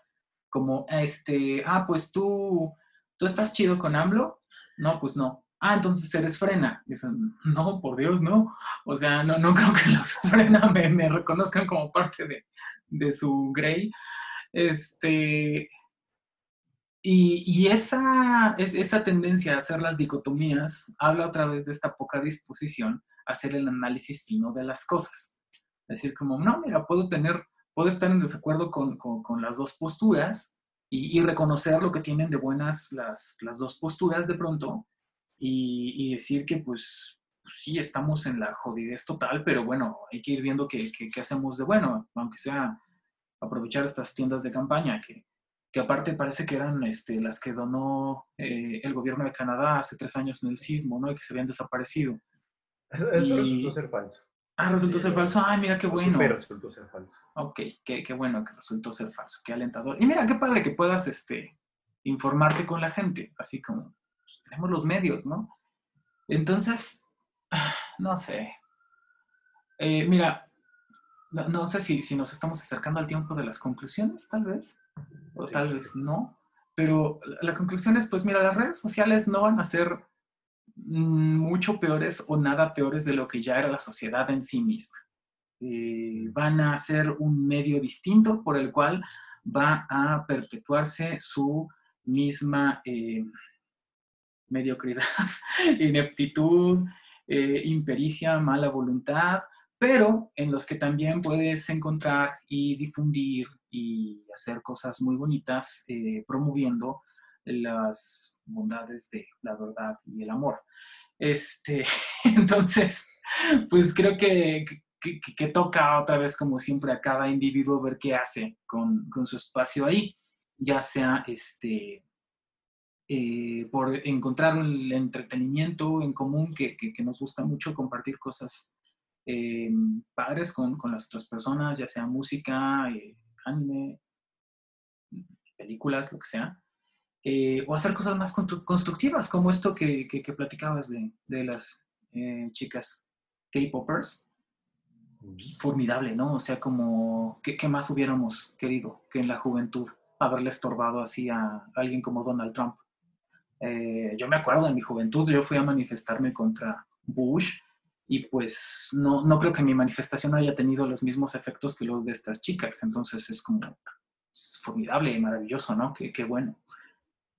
Como, este, ah, pues tú, tú estás chido con AMLO. No, pues no. Ah, entonces eres frena. Dicen, no, por Dios, no. O sea, no, no creo que los frena me, me reconozcan como parte de, de su grey. Este, y, esa, esa tendencia a hacer las dicotomías habla otra vez de esta poca disposición a hacer el análisis fino de las cosas. Decir, como, no, mira, puedo tener, puedo estar en desacuerdo con, las dos posturas y, reconocer lo que tienen de buenas las, dos posturas de pronto y, decir que pues, pues, sí, estamos en la jodidez total, pero bueno, hay que ir viendo qué, qué hacemos de bueno, aunque sea aprovechar estas tiendas de campaña que, que aparte parece que eran este, las que donó eh, el gobierno de Canadá hace tres años en el sismo, ¿no? Y que se habían desaparecido. Eso, resultó ser falso. Ah, resultó ser falso. Ay, mira qué bueno. Pero resultó ser falso. Ok, qué, qué, bueno que resultó ser falso. Qué alentador. Y mira, qué padre que puedas este, informarte con la gente, así como pues, tenemos los medios, ¿no? Entonces, no sé. Eh, mira, no, sé si, si, nos estamos acercando al tiempo de las conclusiones, tal vez, o tal vez no, pero la conclusión es, pues mira, las redes sociales no van a ser mucho peores o nada peores de lo que ya era la sociedad en sí misma. Eh, van a ser un medio distinto por el cual va a perpetuarse su misma eh, mediocridad, ineptitud, eh, impericia, mala voluntad, pero en los que también puedes encontrar y difundir y hacer cosas muy bonitas promoviendo las bondades de la verdad y el amor. Este, entonces, pues creo que, que, toca otra vez, como siempre, a cada individuo ver qué hace con, con su espacio ahí, ya sea este, eh, por encontrar el entretenimiento en común que, que, nos gusta mucho, compartir cosas eh, padres con, con, las otras personas, ya sea música, eh, anime, películas, lo que sea. O hacer cosas más constructivas, como esto que, que platicabas de, de las chicas K-Poppers. Formidable, ¿no? O sea, como, ¿qué, ¿qué más hubiéramos querido que en la juventud haberle estorbado así a alguien como Donald Trump? Eh, yo me acuerdo en mi juventud, yo fui a manifestarme contra Bush y pues no, no creo que mi manifestación haya tenido los mismos efectos que los de estas chicas. Entonces es como formidable y maravilloso, ¿no? Qué, qué bueno.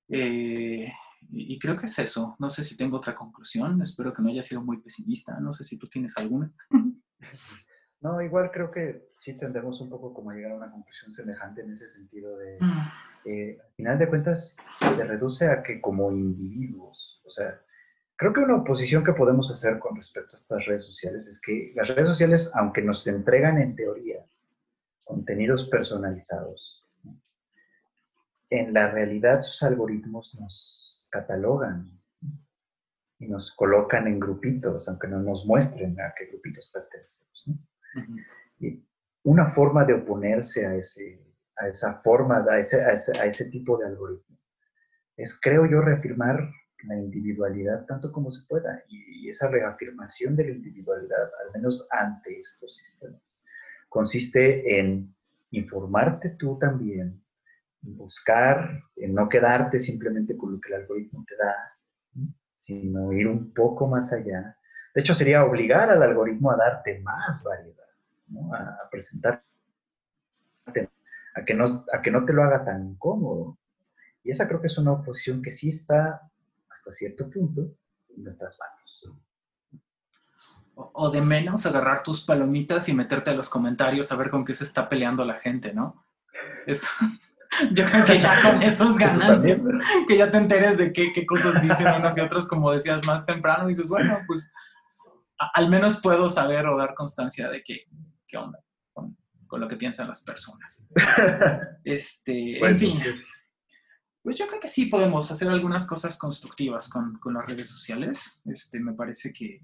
Eh, y, creo que es eso. No sé si tengo otra conclusión. Espero que no haya sido muy pesimista. No sé si tú tienes alguna. No, igual creo que sí tendremos un poco como llegar a una conclusión semejante en ese sentido de, mm. eh, al final de cuentas, se reduce a que como individuos, o sea, creo que una oposición que podemos hacer con respecto a estas redes sociales es que las redes sociales, aunque nos entregan en teoría contenidos personalizados, en la realidad sus algoritmos nos catalogan y nos colocan en grupitos, aunque no nos muestren a qué grupitos pertenecemos. ¿no? Y una forma de oponerse a, ese, a esa forma, a ese, a, ese, tipo de algoritmo, es, creo yo, reafirmar la individualidad tanto como se pueda. Y, esa reafirmación de la individualidad, al menos ante estos sistemas, consiste en informarte tú también, buscar, no quedarte simplemente con lo que el algoritmo te da, sino ir un poco más allá. De hecho, sería obligar al algoritmo a darte más variedad a, presentarte, a que, no, a que no te lo haga tan cómodo. Y esa creo que es una oposición que sí está hasta cierto punto en nuestras manos. O, de menos agarrar tus palomitas y meterte a los comentarios a ver con qué se está peleando la gente, ¿no? Eso, yo creo que ya con esos ganancias, que ya te enteres de qué, qué cosas dicen unos y otros, como decías más temprano, dices, bueno, pues al menos puedo saber o dar constancia de que qué onda con, lo que piensan las personas. este, en fin. Pues, pues yo creo que sí podemos hacer algunas cosas constructivas con, las redes sociales. Este, me parece que,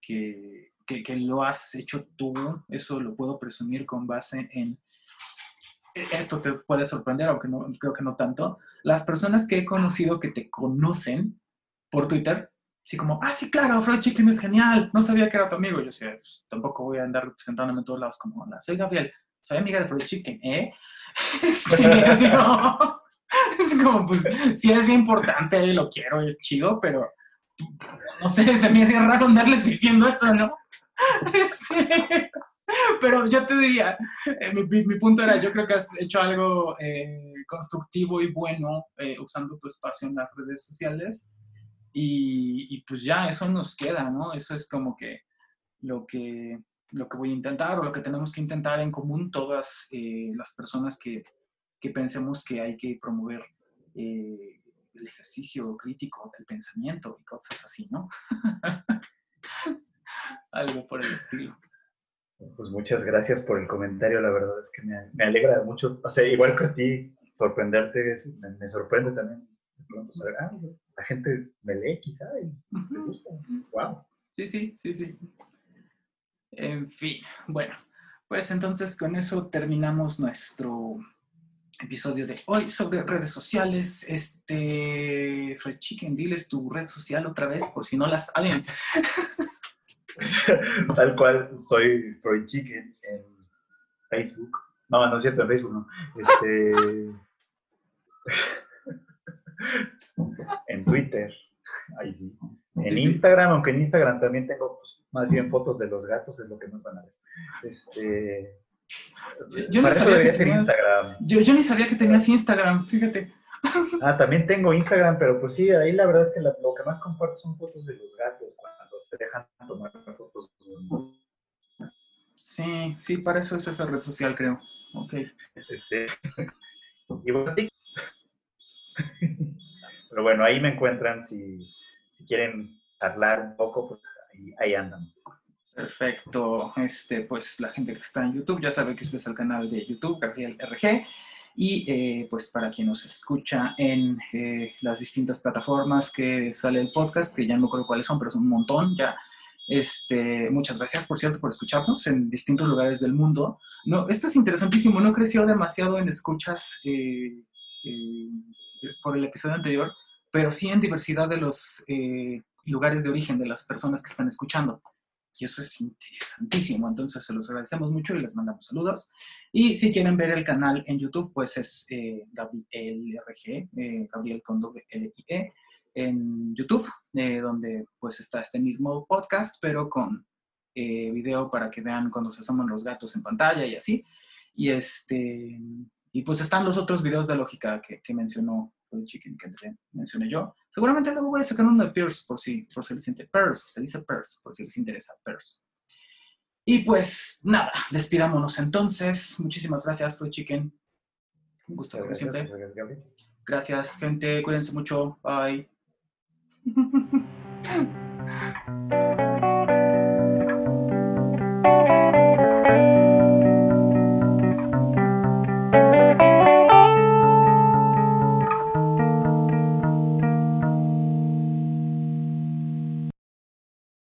que, lo has hecho tú. Eso lo puedo presumir con base en... Esto te puede sorprender, aunque no, creo que no tanto. Las personas que he conocido que te conocen por Twitter Así como, ah, sí, claro, Fried Chicken es genial, no sabía que era tu amigo. Yo decía, pues, tampoco voy a andar representándome en todos lados como, hola, soy Gabriel, soy amiga de Fried Chicken, ¿eh? Sí, así como, es como, pues, sí es importante, lo quiero, es chido, pero no sé, se me hace raro andarles diciendo eso, ¿no? Este, pero yo te diría, eh, mi, punto era, yo creo que has hecho algo eh, constructivo y bueno eh, usando tu espacio en las redes sociales y, pues ya, eso nos queda, ¿no? Eso es como que lo que, lo que voy a intentar o lo que tenemos que intentar en común todas eh, las personas que, que, pensemos que hay que promover eh, el ejercicio crítico del pensamiento y cosas así, ¿no? Algo por el estilo. Pues muchas gracias por el comentario, la verdad es que me, me alegra mucho, o sea, igual que a ti, sorprenderte, me, sorprende también de pronto saber, ah, la gente me lee quizá y me gusta. Wow. Sí, sí, sí, sí. En fin, bueno, pues entonces con eso terminamos nuestro episodio de hoy sobre redes sociales. Este, Fred Chicken, diles tu red social otra vez por si no la saben. Tal cual, soy Freud Chicken en Facebook. No, no es cierto, en Facebook no. Este, en Twitter, ahí sí. En Instagram, aunque en Instagram también tengo pues, más bien fotos de los gatos, es lo que nos van a ver. Este, yo, para eso debería ser Instagram. Yo, yo ni sabía que tenías Instagram, fíjate. Ah, también tengo Instagram, pero pues sí, ahí la verdad es que lo que más comparto son fotos de los gatos se dejan tomar fotos. Sí, sí, para eso es esa red social, creo. Ok. Este, y bueno, pero bueno, ahí me encuentran si, si quieren hablar un poco, pues ahí, ahí andamos. Perfecto. Este, pues la gente que está en YouTube ya sabe que este es el canal de YouTube, Gabriel RG. Y eh, pues para quien nos escucha en eh, las distintas plataformas que sale el podcast, que ya no me acuerdo cuáles son, pero son un montón, ya. Este, muchas gracias, por cierto, por escucharnos en distintos lugares del mundo. No, esto es interesantísimo, no creció demasiado en escuchas eh, por el episodio anterior, pero sí en diversidad de los lugares de origen de las personas que están escuchando. Y eso es interesantísimo. Entonces, se los agradecemos mucho y les mandamos saludos. Y si quieren ver el canal en YouTube, pues es eh, Gabriel RG, eh, Gabriel con L -I -E, en YouTube, eh, donde pues está este mismo podcast, pero con eh, video para que vean cuando se asoman los gatos en pantalla y así. Y, este, y pues están los otros videos de lógica que, que mencionó el chicken que mencioné yo. Seguramente luego voy a sacar uno de Pierce por si, por si les interesa. Pierce, se dice Pierce, por si les interesa, Pierce. Y pues nada, despidámonos entonces. Muchísimas gracias, Fruit Chicken. Un gusto como siempre. Gracias, gente. Cuídense mucho. Bye.